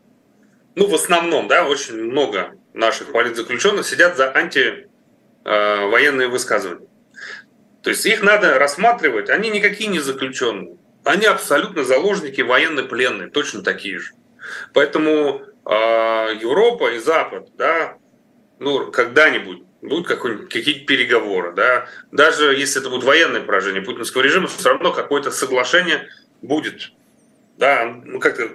ну, в основном, да, очень много наших политзаключенных сидят за антивоенные высказывания. То есть их надо рассматривать, они никакие не заключенные. Они абсолютно заложники военно-пленные, точно такие же. Поэтому э, Европа и Запад, да, ну, когда-нибудь будут какие-то переговоры. Да? Даже если это будет военное поражение путинского режима, все равно какое-то соглашение будет. Да? Ну, как-то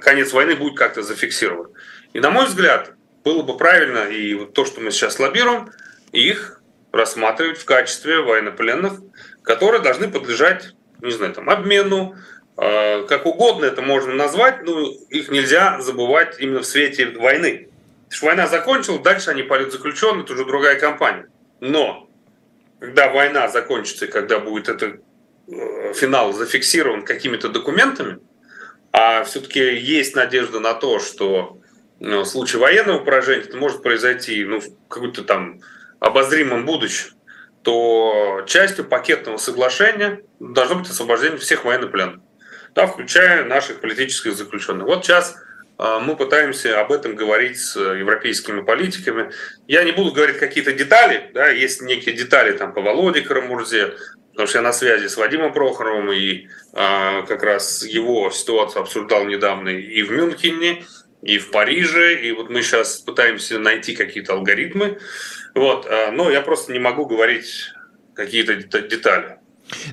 конец войны будет как-то зафиксирован. И на мой взгляд, было бы правильно, и вот то, что мы сейчас лоббируем, их рассматривать в качестве военнопленных, которые должны подлежать, не знаю, там, обмену, э, как угодно это можно назвать, но их нельзя забывать именно в свете войны. Что война закончилась, дальше они политзаключенные, это уже другая компания. Но когда война закончится, и когда будет этот э, финал зафиксирован какими-то документами, а все-таки есть надежда на то, что ну, в случае военного поражения это может произойти ну, в каком-то там обозримом будущем, то частью пакетного соглашения должно быть освобождение всех военнопленных, да, включая наших политических заключенных. Вот сейчас мы пытаемся об этом говорить с европейскими политиками. Я не буду говорить какие-то детали, да, есть некие детали там по Володе Карамурзе, потому что я на связи с Вадимом Прохоровым и а, как раз его ситуацию обсуждал недавно и в Мюнхене, и в Париже, и вот мы сейчас пытаемся найти какие-то алгоритмы, вот, а, но я просто не могу говорить какие-то детали.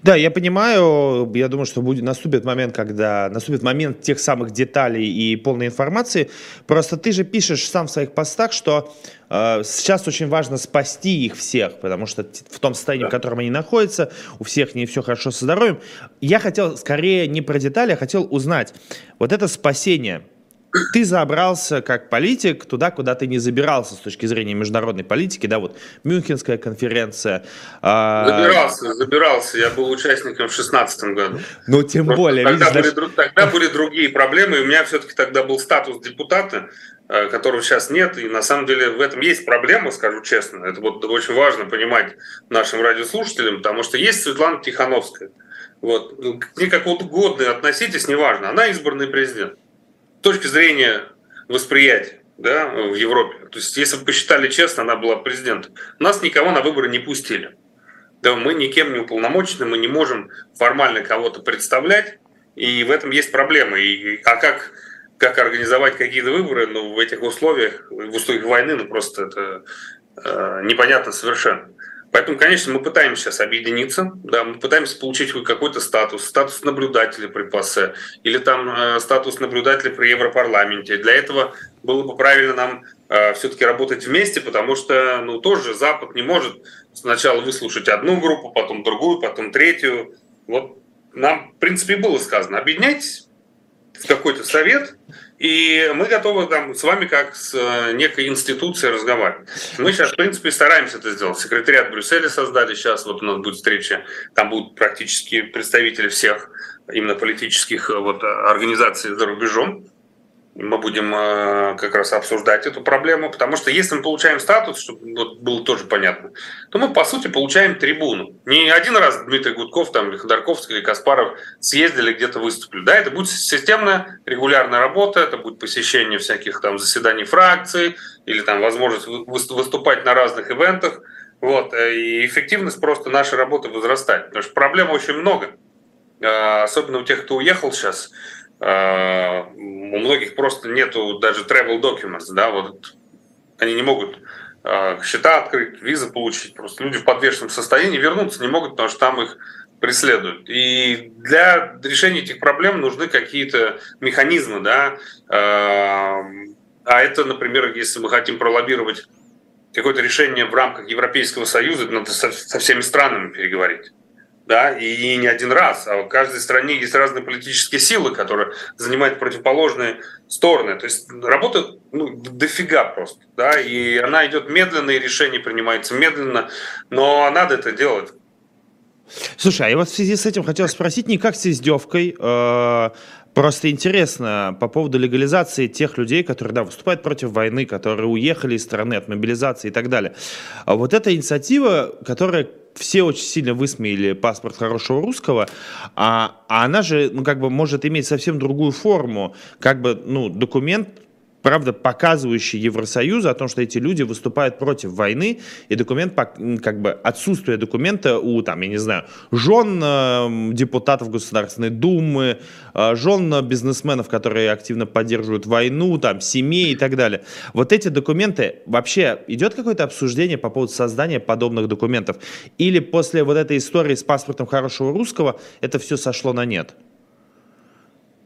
Да, я понимаю, я думаю, что будет, наступит момент, когда наступит момент тех самых деталей и полной информации. Просто ты же пишешь сам в своих постах, что э, сейчас очень важно спасти их всех, потому что в том состоянии, да. в котором они находятся, у всех не все хорошо со здоровьем. Я хотел скорее не про детали, а хотел узнать, вот это спасение – ты забрался как политик туда, куда ты не забирался с точки зрения международной политики, да, вот Мюнхенская конференция. А, забирался, забирался, я был участником в 2016 году. Ну, тем Просто более. Тогда, видишь, были, даже... тогда были другие проблемы, и у меня все-таки тогда был статус депутата, э, которого сейчас нет, и на самом деле в этом есть проблема, скажу честно, это вот очень важно понимать нашим радиослушателям, потому что есть Светлана Тихановская, вот, ну, к как угодно относитесь, неважно, она избранный президент точки зрения восприятия да, в Европе. То есть, если бы посчитали честно, она была президентом. Нас никого на выборы не пустили. Да, мы никем не уполномочены, мы не можем формально кого-то представлять, и в этом есть проблема. И, а как, как организовать какие-то выборы ну, в этих условиях, в условиях войны, ну просто это э, непонятно совершенно. Поэтому, конечно, мы пытаемся сейчас объединиться, да, мы пытаемся получить какой-то статус, статус наблюдателя при ПАСЕ или там э, статус наблюдателя при Европарламенте. Для этого было бы правильно нам э, все-таки работать вместе, потому что, ну, тоже Запад не может сначала выслушать одну группу, потом другую, потом третью. Вот нам, в принципе, было сказано, объединяйтесь в какой-то совет, и мы готовы там с вами как с э, некой институцией разговаривать. Мы сейчас, в принципе, стараемся это сделать. Секретариат Брюсселя создали сейчас, вот у нас будет встреча, там будут практически представители всех именно политических э, вот, организаций за рубежом мы будем э, как раз обсуждать эту проблему, потому что если мы получаем статус, чтобы было тоже понятно, то мы, по сути, получаем трибуну. Не один раз Дмитрий Гудков, там, или Ходорковский, или Каспаров съездили где-то выступили. Да, это будет системная, регулярная работа, это будет посещение всяких там заседаний фракций, или там возможность выступать на разных ивентах. Вот, э, и эффективность просто нашей работы возрастает. Потому что проблем очень много. Э, особенно у тех, кто уехал сейчас – у многих просто нету даже travel documents, да, вот они не могут а, счета открыть, визы получить. Просто люди в подвешенном состоянии вернуться не могут, потому что там их преследуют. И для решения этих проблем нужны какие-то механизмы, да. А, а это, например, если мы хотим пролоббировать какое-то решение в рамках Европейского Союза, надо со всеми странами переговорить да, и не один раз, а в каждой стране есть разные политические силы, которые занимают противоположные стороны. То есть работа ну, дофига просто, да, и она идет медленно, и решение принимается медленно, но надо это делать. Слушай, а я вот в связи с этим хотел спросить, не как с издевкой, э, Просто интересно по поводу легализации тех людей, которые да, выступают против войны, которые уехали из страны от мобилизации и так далее. А вот эта инициатива, которая все очень сильно высмеяли паспорт хорошего русского, а, а она же, ну, как бы может иметь совсем другую форму, как бы, ну, документ, правда, показывающий Евросоюзу о том, что эти люди выступают против войны, и документ, как бы отсутствие документа у, там, я не знаю, жен э, депутатов Государственной Думы, э, жен бизнесменов, которые активно поддерживают войну, там, семей и так далее. Вот эти документы, вообще идет какое-то обсуждение по поводу создания подобных документов? Или после вот этой истории с паспортом хорошего русского это все сошло на нет?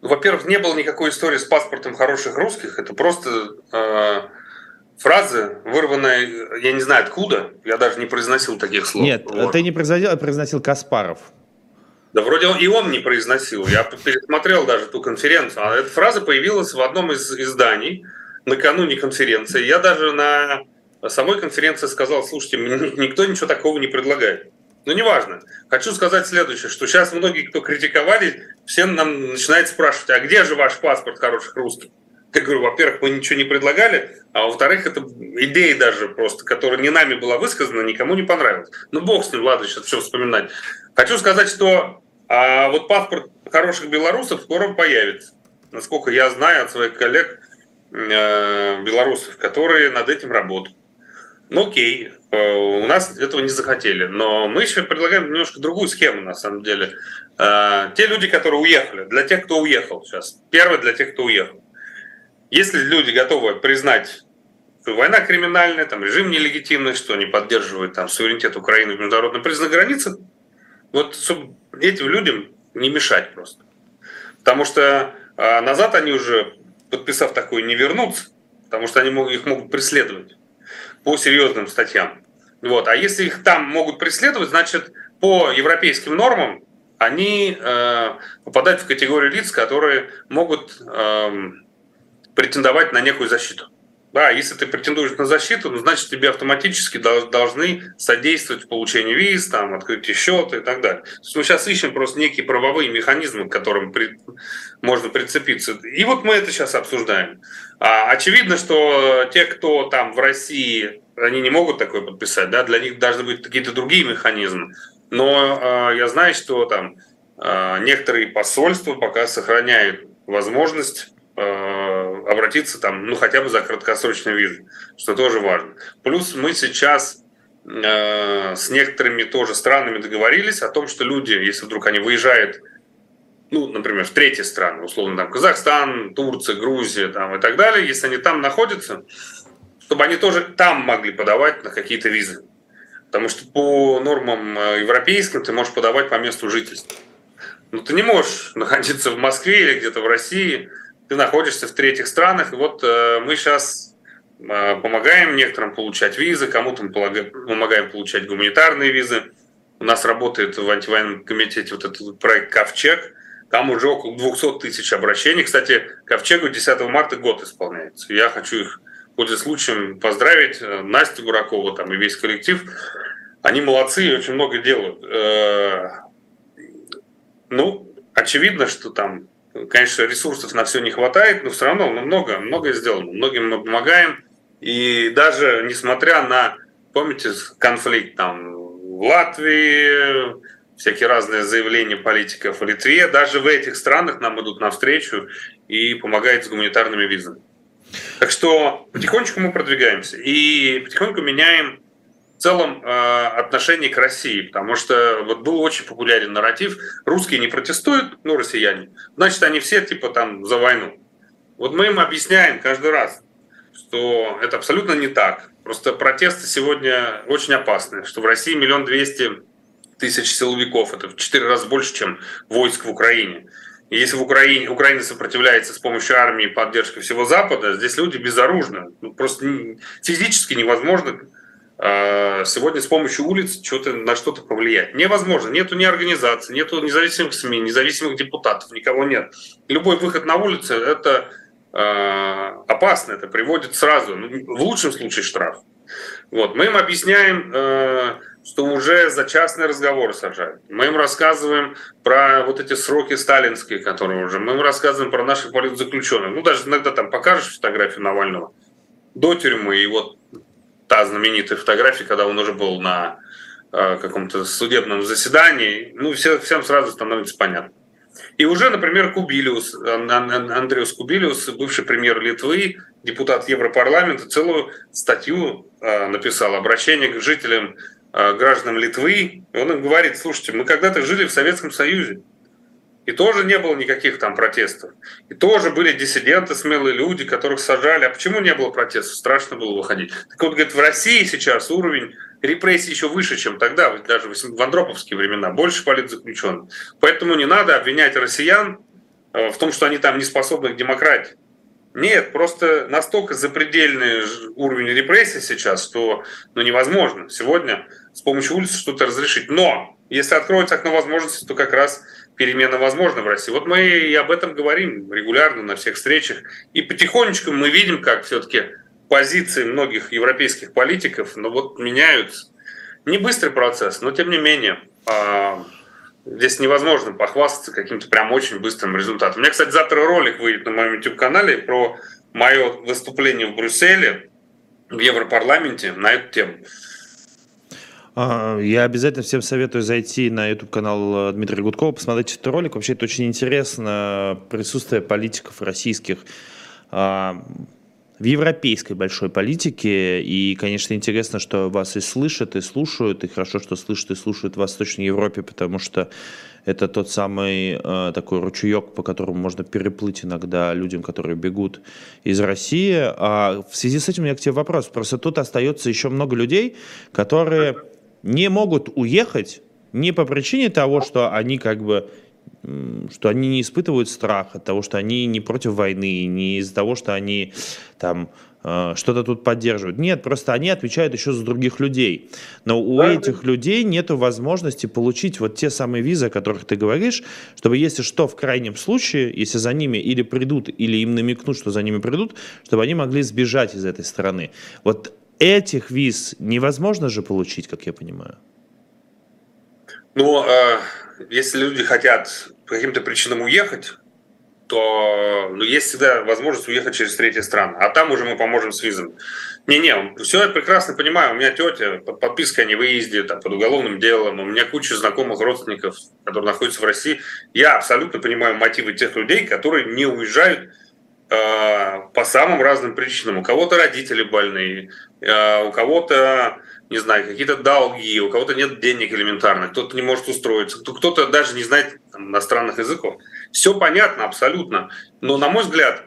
Во-первых, не было никакой истории с паспортом хороших русских. Это просто э, фразы, вырванные, я не знаю откуда. Я даже не произносил таких слов. Нет, вот. ты не произносил, а произносил Каспаров. Да вроде и он не произносил. Я пересмотрел даже ту конференцию. А эта фраза появилась в одном из изданий накануне конференции. Я даже на самой конференции сказал, слушайте, никто ничего такого не предлагает. Но неважно. Хочу сказать следующее, что сейчас многие, кто критиковали, всем нам начинают спрашивать, а где же ваш паспорт хороших русских? Я говорю, во-первых, мы ничего не предлагали, а во-вторых, это идея даже просто, которая не нами была высказана, никому не понравилась. Ну, бог с ним, ладно, сейчас все вспоминать. Хочу сказать, что а, вот паспорт хороших белорусов скоро появится. Насколько я знаю от своих коллег э, белорусов, которые над этим работают. Ну окей, э, у нас этого не захотели, но мы еще предлагаем немножко другую схему на самом деле. Э, те люди, которые уехали, для тех, кто уехал сейчас, первое для тех, кто уехал. Если люди готовы признать, что война криминальная, там режим нелегитимный, что они поддерживают там суверенитет Украины в международно признанных границах, вот чтобы этим людям не мешать просто. Потому что э, назад они уже, подписав такое, не вернутся, потому что они их могут преследовать по серьезным статьям. Вот. А если их там могут преследовать, значит, по европейским нормам они э, попадают в категорию лиц, которые могут э, претендовать на некую защиту. Да, если ты претендуешь на защиту, ну, значит, тебе автоматически должны содействовать в получении виз, там, открытие счета и так далее. То есть мы сейчас ищем просто некие правовые механизмы, к которым при... можно прицепиться. И вот мы это сейчас обсуждаем. А, очевидно, что те, кто там в России, они не могут такое подписать, да, для них должны быть какие-то другие механизмы. Но э, я знаю, что там э, некоторые посольства пока сохраняют возможность обратиться там, ну, хотя бы за краткосрочной визой, что тоже важно. Плюс мы сейчас э, с некоторыми тоже странами договорились о том, что люди, если вдруг они выезжают, ну, например, в третьи страны, условно, там, Казахстан, Турция, Грузия там, и так далее, если они там находятся, чтобы они тоже там могли подавать на какие-то визы. Потому что по нормам э, европейским ты можешь подавать по месту жительства. Но ты не можешь находиться в Москве или где-то в России, ты находишься в третьих странах, и вот э, мы сейчас э, помогаем некоторым получать визы, кому-то мы помогаем получать гуманитарные визы. У нас работает в антивоенном комитете вот этот проект «Ковчег», там уже около 200 тысяч обращений. Кстати, Ковчегу 10 марта год исполняется. Я хочу их, пользуясь случаем, поздравить. Э, Настю Буракова там и весь коллектив. Они молодцы и очень много делают. Ну, очевидно, что там Конечно, ресурсов на все не хватает, но все равно мы много, многое сделано, многим мы помогаем. И даже несмотря на, помните, конфликт там в Латвии, всякие разные заявления политиков в Литве, даже в этих странах нам идут навстречу и помогают с гуманитарными визами. Так что потихонечку мы продвигаемся и потихоньку меняем в целом э, отношение к России, потому что вот был очень популярен нарратив, русские не протестуют, ну, россияне, значит, они все типа там за войну. Вот мы им объясняем каждый раз, что это абсолютно не так. Просто протесты сегодня очень опасны, что в России миллион двести тысяч силовиков, это в четыре раза больше, чем войск в Украине. И если в Украине, Украина сопротивляется с помощью армии и поддержки всего Запада, здесь люди безоружны. Ну, просто физически невозможно а, сегодня с помощью улиц что-то, на что-то повлиять. Невозможно. Нету ни организации, нету независимых СМИ, независимых депутатов, никого нет. Любой выход на улицу – это э, опасно, это приводит сразу, ну, в лучшем случае, штраф. Вот. Мы им объясняем, э, что уже за частные разговоры сажают. Мы им рассказываем про вот эти сроки сталинские, которые уже. Мы им рассказываем про наших политзаключенных. Ну, даже иногда там покажешь фотографию Навального до тюрьмы, и вот та знаменитая фотография, когда он уже был на э, каком-то судебном заседании, ну, все, всем сразу становится понятно. И уже, например, Кубилюс, Андрюс Кубилюс, бывший премьер Литвы, депутат Европарламента, целую статью э, написал, обращение к жителям, э, гражданам Литвы. И он им говорит, слушайте, мы когда-то жили в Советском Союзе. И тоже не было никаких там протестов. И тоже были диссиденты, смелые люди, которых сажали. А почему не было протестов? Страшно было выходить. Так вот, говорит, в России сейчас уровень репрессий еще выше, чем тогда, даже в андроповские времена, больше политзаключенных. Поэтому не надо обвинять россиян э, в том, что они там не способны к демократии. Нет, просто настолько запредельный уровень репрессий сейчас, что ну, невозможно сегодня с помощью улицы что-то разрешить. Но если откроется окно возможностей, то как раз перемена возможна в России. Вот мы и об этом говорим регулярно на всех встречах. И потихонечку мы видим, как все-таки позиции многих европейских политиков ну, вот меняются. Не быстрый процесс, но тем не менее а, здесь невозможно похвастаться каким-то прям очень быстрым результатом. У меня, кстати, завтра ролик выйдет на моем YouTube-канале про мое выступление в Брюсселе, в Европарламенте на эту тему. А, я обязательно всем советую зайти на YouTube-канал э, Дмитрия Гудкова, посмотреть этот ролик. Вообще это очень интересно, присутствие политиков российских а, в европейской большой политике. И, конечно, интересно, что вас и слышат, и слушают, и хорошо, что слышат и слушают в Восточной Европе, потому что это тот самый э, такой ручеек, по которому можно переплыть иногда людям, которые бегут из России. А в связи с этим у меня к тебе вопрос. Просто тут остается еще много людей, которые не могут уехать не по причине того, что они как бы что они не испытывают страх от того, что они не против войны, не из-за того, что они там э, что-то тут поддерживают. Нет, просто они отвечают еще за других людей. Но у да, этих людей нет возможности получить вот те самые визы, о которых ты говоришь, чтобы, если что, в крайнем случае, если за ними или придут, или им намекнут, что за ними придут, чтобы они могли сбежать из этой страны. Вот этих виз невозможно же получить, как я понимаю. Ну, э, если люди хотят по каким-то причинам уехать, то ну, есть всегда возможность уехать через третьи страны. А там уже мы поможем с визами. Не-не, все я прекрасно понимаю. У меня тетя под подпиской о невыезде, там, под уголовным делом. У меня куча знакомых родственников, которые находятся в России. Я абсолютно понимаю мотивы тех людей, которые не уезжают по самым разным причинам. У кого-то родители больные, э, у кого-то не знаю, какие-то долги, у кого-то нет денег элементарно, кто-то не может устроиться, кто-то даже не знает иностранных языков. Все понятно абсолютно, но, на мой взгляд,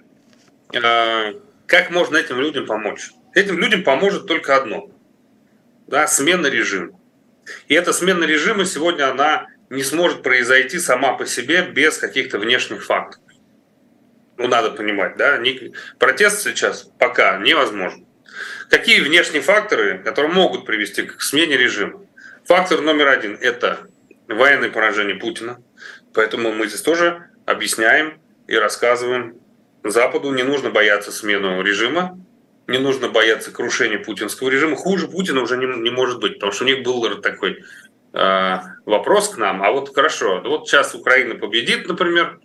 э, как можно этим людям помочь? Этим людям поможет только одно – да, смена режима. И эта смена режима сегодня, она не сможет произойти сама по себе без каких-то внешних факторов. Ну, надо понимать, да, протест сейчас пока невозможен. Какие внешние факторы, которые могут привести к смене режима? Фактор номер один – это военное поражение Путина. Поэтому мы здесь тоже объясняем и рассказываем Западу, не нужно бояться смену режима, не нужно бояться крушения путинского режима. Хуже Путина уже не, не может быть, потому что у них был такой э, вопрос к нам. А вот хорошо, вот сейчас Украина победит, например,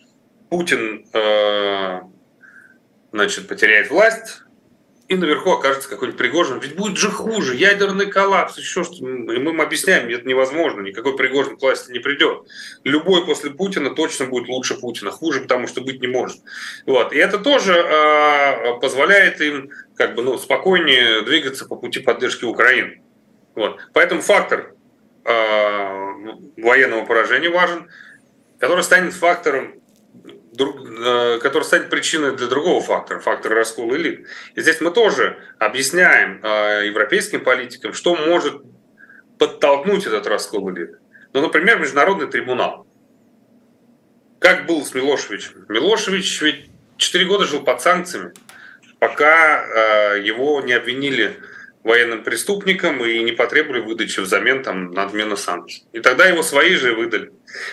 Путин э, значит, потеряет власть, и наверху окажется какой-нибудь Пригожин. Ведь будет же хуже, ядерный коллапс, еще что И мы им объясняем, это невозможно, никакой Пригожин к власти не придет. Любой после Путина точно будет лучше Путина, хуже, потому что быть не может. Вот. И это тоже э, позволяет им как бы, ну, спокойнее двигаться по пути поддержки Украины. Вот. Поэтому фактор э, военного поражения важен, который станет фактором Э, который станет причиной для другого фактора, фактора раскола элит. И здесь мы тоже объясняем э, европейским политикам, что может подтолкнуть этот раскол элит. Ну, например, Международный трибунал. Как был с Милошевичем? Милошевич ведь 4 года жил под санкциями, пока э, его не обвинили военным преступником и не потребовали выдачи взамен там, на отмену санкций. И тогда его свои же выдали.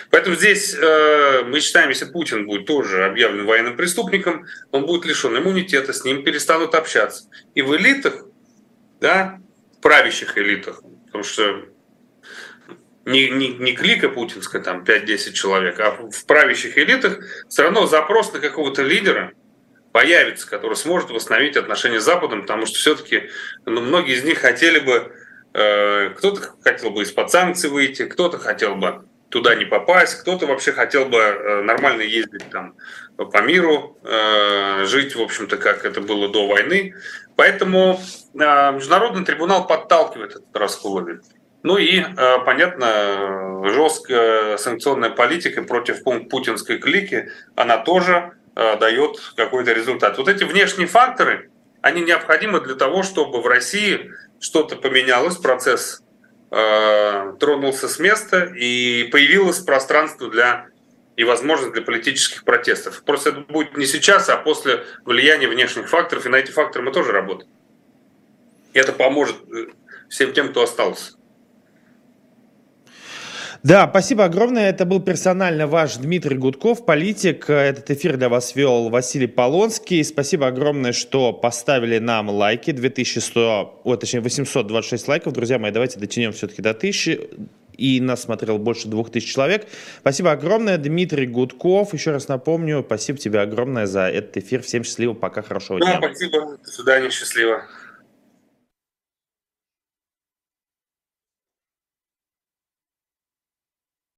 Поэтому здесь э, мы считаем, если Путин будет тоже объявлен военным преступником, он будет лишен иммунитета, с ним перестанут общаться. И в элитах, да, правящих элитах, потому что не, не, не клика путинская, там 5-10 человек, а в правящих элитах все равно запрос на какого-то лидера – появится, который сможет восстановить отношения с Западом, потому что все-таки ну, многие из них хотели бы, э, кто-то хотел бы из-под санкций выйти, кто-то хотел бы туда не попасть, кто-то вообще хотел бы э, нормально ездить там по миру, э, жить, в общем-то, как это было до войны. Поэтому э, Международный трибунал подталкивает этот раскол. Ну и, э, понятно, жесткая санкционная политика против путинской клики, она тоже дает какой-то результат. Вот эти внешние факторы, они необходимы для того, чтобы в России что-то поменялось, процесс э, тронулся с места и появилось пространство для и возможность для политических протестов. Просто это будет не сейчас, а после влияния внешних факторов, и на эти факторы мы тоже работаем. И это поможет э, всем тем, кто остался. Да, спасибо огромное. Это был персонально ваш Дмитрий Гудков, политик. Этот эфир для вас вел Василий Полонский. Спасибо огромное, что поставили нам лайки. 2100, о, точнее 826 лайков. Друзья мои, давайте дотянем все-таки до 1000 и нас смотрел больше двух тысяч человек. Спасибо огромное, Дмитрий Гудков. Еще раз напомню, спасибо тебе огромное за этот эфир. Всем счастливо, пока, хорошего дня. Да, спасибо, до свидания, счастливо.